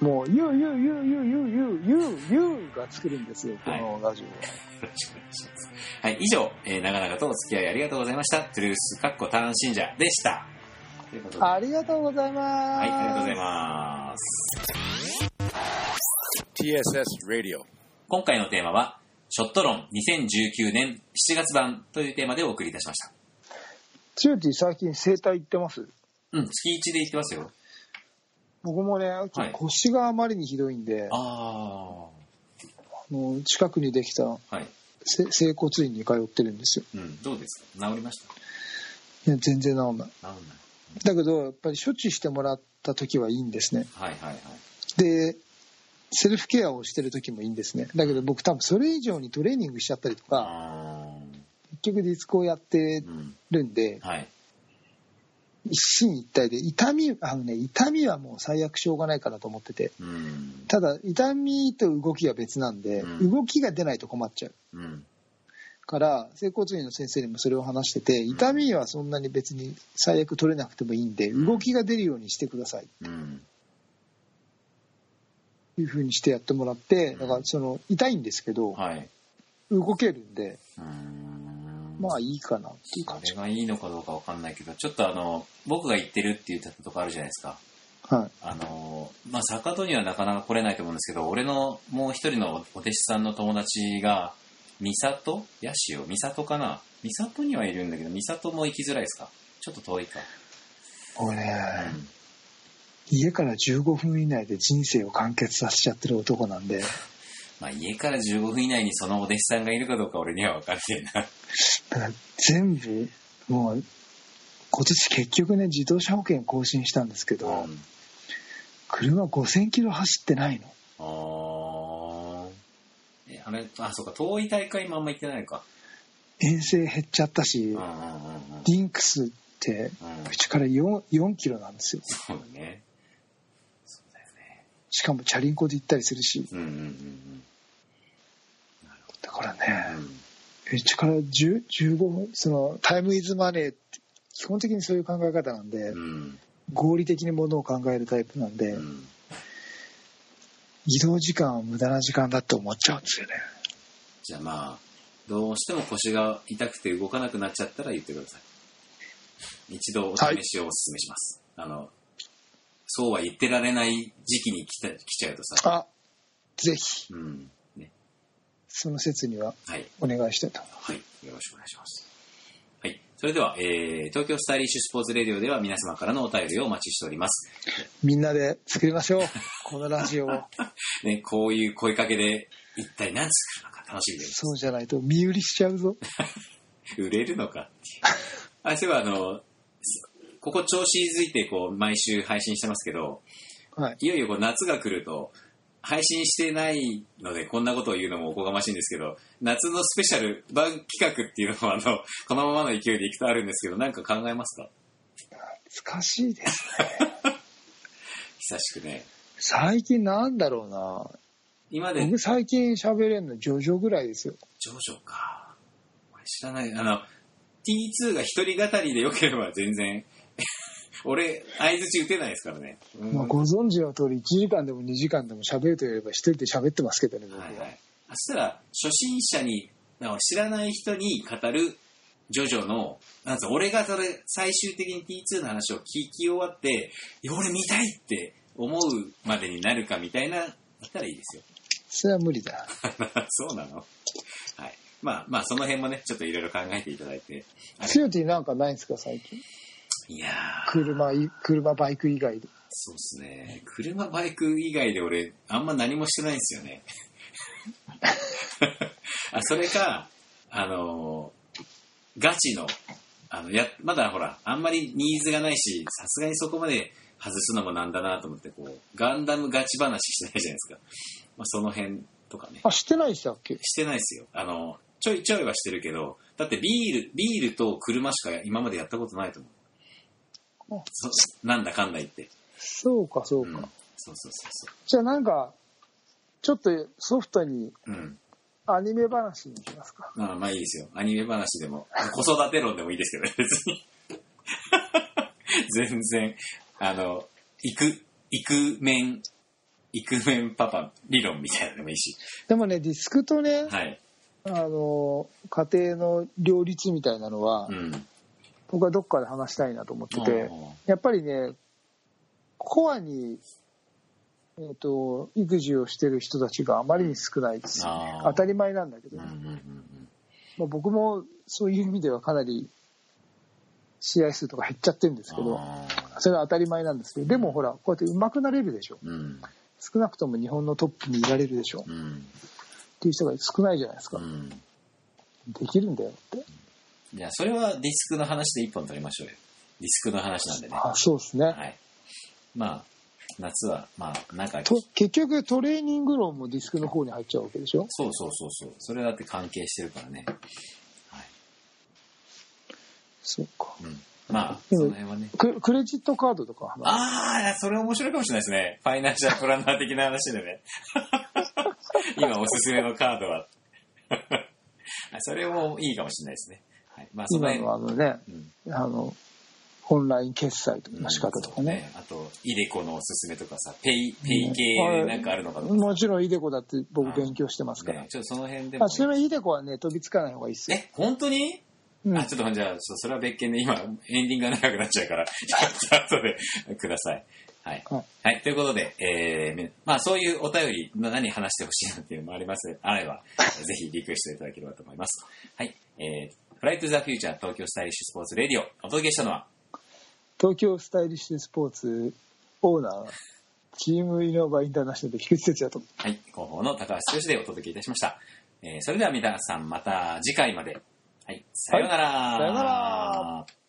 もう、ゆうゆうゆうゆうゆうゆうゆうゆうが作るんですよ、こはいのラジオは。えよろしくお願いします。はい、以上、えー長々とお付き合いありがとうございました。トゥルース、かっこターン信者でした。ありがとうございます。い、ありがとうございます。TSS Radio. 今回のテーマは、ショット論2019年7月版というテーマでお送りいたしました。つよティ最近整体行ってます？うん、月1で言ってますよ。僕もね、い腰があまりにひどいんで、ああの近くにできたあ。はい。せ整骨院に通ってるんですよ。うん、どうですか？治りました？いや全然治んない。治んない。だけど、やっぱり処置してもらった時はいいんですね。はいはいはい。で、セルフケアをしてる時もいいんですね。だけど僕多分それ以上にトレーニングしちゃったりとか、あ結局ディスクをやって。るんで、はい。一進一退で、痛み、あのね、痛みはもう最悪しょうがないかなと思ってて、うん。ただ痛みと動きは別なんで、うん動きが出ないと困っちゃう。うん。から、整骨院の先生にもそれを話してて、痛みはそんなに別に最悪取れなくてもいいんで、うん動きが出るようにしてください。うん。いうふうにしてやってもらって、だからその、痛いんですけど、はい。動けるんで、うーん。まあいいかなっていう感じそれ。がいいのかどうかわかんないけど、ちょっとあの、僕が言ってるって言ったとこあるじゃないですか。はい。あの、まあ、坂戸にはなかなか来れないと思うんですけど、俺のもう一人のお弟子さんの友達が、三郷八潮？三郷かな？三郷にはいるんだけど、三郷も行きづらいですか？ちょっと遠いか。俺ね、うん。家から15分以内で人生を完結させちゃってる男なんで、<laughs> まあ、家から15分以内にそのお弟子さんがいるかどうか俺には分かんねえな。だから全部、もう、今年結局ね、自動車保険更新したんですけど、うん車5000キロ走ってないの。あーえ、あれ、あ、そうか、遠い大会もあんま行ってないのか。遠征減っちゃったし。リンクスって、うちから 4, 4キロなんですよ。そうだね。しかもチャリンコで行ったりするし、うんうんうんだからね、うん。うちから10 15分、その、タイムイズマネーって、基本的にそういう考え方なんで、うん。合理的にものを考えるタイプなんで、うん。移動時間は無駄な時間だって思っちゃうんですよね。じゃあまあ、どうしても腰が痛くて動かなくなっちゃったら言ってください。一度お試しをお勧めします。あの、そうは言ってられない時期に来た来ちゃうとさ。あ、ぜひ、うん。ね。その説にははい。お願いしたいと。はい。よろしくお願いします。はい。それでは、えー、東京スタイリッシュスポーツレディオでは皆様からのお便りをお待ちしております。みんなで作りましょう。<laughs> このラジオを。<laughs> ね、こういう声かけで一体何作るのか楽しみです。そうじゃないと身売りしちゃうぞ。<laughs> 売れるのかっていう。あ、そういえばあの、ここ調子づいてこう毎週配信してますけど、はい。いよいよこう夏が来ると、配信してないのでこんなことを言うのもおこがましいんですけど、夏のスペシャル番企画っていうのはあの、<laughs> このままの勢いでいくとあるんですけど、なんか考えますか？難しいです。<laughs> 久しくね。最近なんだろうな。今で、僕最近喋れんのジョジョぐらいですよ。ジョジョか。俺知らない。あの、T2 が一人語りで良ければ全然、<laughs> 俺、相づち打てないですからね。うんまあ、ご存知の通り1時間でも2時間でも喋ると言えば一人で喋ってますけどね、僕は。はいはい。そしたら、初心者に、知らない人に語るジョジョの、なんつ俺がそれ、最終的に T2 の話を聞き終わって、いや俺見たいって思うまでになるかみたいな、だったらいいですよ。それは無理だ。<laughs> そうなの？はい。まあまあ、その辺もね、ちょっといろいろ考えていただいて。強ティなんかないんですか、最近？いやー、車い、車、バイク以外で。そうですね。車、バイク以外で俺、あんま何もしてないんですよね。<laughs> あ、それか、あのーガチの、あの、や、まだほら、あんまりニーズがないし、さすがにそこまで外すのもなんだなと思って、こう、ガンダムガチ話してないじゃないですか。まあ、その辺とかね。あ、知ってないでしたっけ？してないですよ。あの、ちょいちょいはしてるけど、だってビール、ビールと車しか今までやったことないと思う。なんだかんだ言って。そうか、そうか。うん、そうそうそうそじゃあなんか、ちょっとソフトにう。うん。アニメ話にしますか。まあまあいいですよ。アニメ話でも、子育て論でもいいですけどね、<laughs> 別に。全然、あの、イク、イクメン、イクメンパパ理論みたいなのでもいいし。でもね、ディスクとね、はい。あの、家庭の両立みたいなのは、うん。僕はどっかで話したいなと思ってて、やっぱりね、コアに、えっ、と、育児をしてる人たちがあまりに少ないです。あー当たり前なんだけど、うんうんうんまあ、僕もそういう意味ではかなり試合数とか減っちゃってるんですけど、あそれは当たり前なんですけど、でもほら、こうやって上手くなれるでしょ。ーうん。少なくとも日本のトップにいられるでしょ。っうん。ていう人が少ないじゃないですか。うん。できるんだよって。じゃあ、それはディスクの話で一本取りましょうよ。ディスクの話なんでね。あそうですね。はい。まあ、夏は、まあ、なんか、と結局トレーニング論もディスクの方に入っちゃうわけでしょ？そうそうそうそう。それだって関係してるからね。はい。そうか。うん。まあ、その辺はね。ククレジットカードとか話ああ、それ面白いかもしれないですね。ファイナンシャル <laughs> プランナー的な話でね。<laughs> 今おすすめのカードは。<laughs> それもいいかもしれないですね。はい。まあ、今辺。のあのね、うん。あの、オンライン決済の仕方とかね。あと、 iDeCo のおすすめとかさ、ペイ、ペイ系なんかあるのかとか？さもちろん iDeCo だって僕勉強してますから。ね、ちょっとその辺でもあ、ちなみに iDeCo はね、飛びつかない方がいいっすよ。え、本当に、うんあ、ちょっとじゃあ、それは別件で今、エンディングが長くなっちゃうから、ちょっと後でください。はい。はいはい。ということで、えーみ、まあそういうお便り、まあ何話してほしいなっていうのもありますあれば、ぜひリクエストいただければと思います。はい。えー、フライトゥザフューチャー東京スタイリッシュスポーツレディオ、お届けしたのは、東京スタイリッシュスポーツオーナー、チームイノバインターナショナル菊池哲也と。はい、広報の高橋剛でお届けいたしました。えー、それでは皆さんまた次回まで。はい、さようなら。さようなら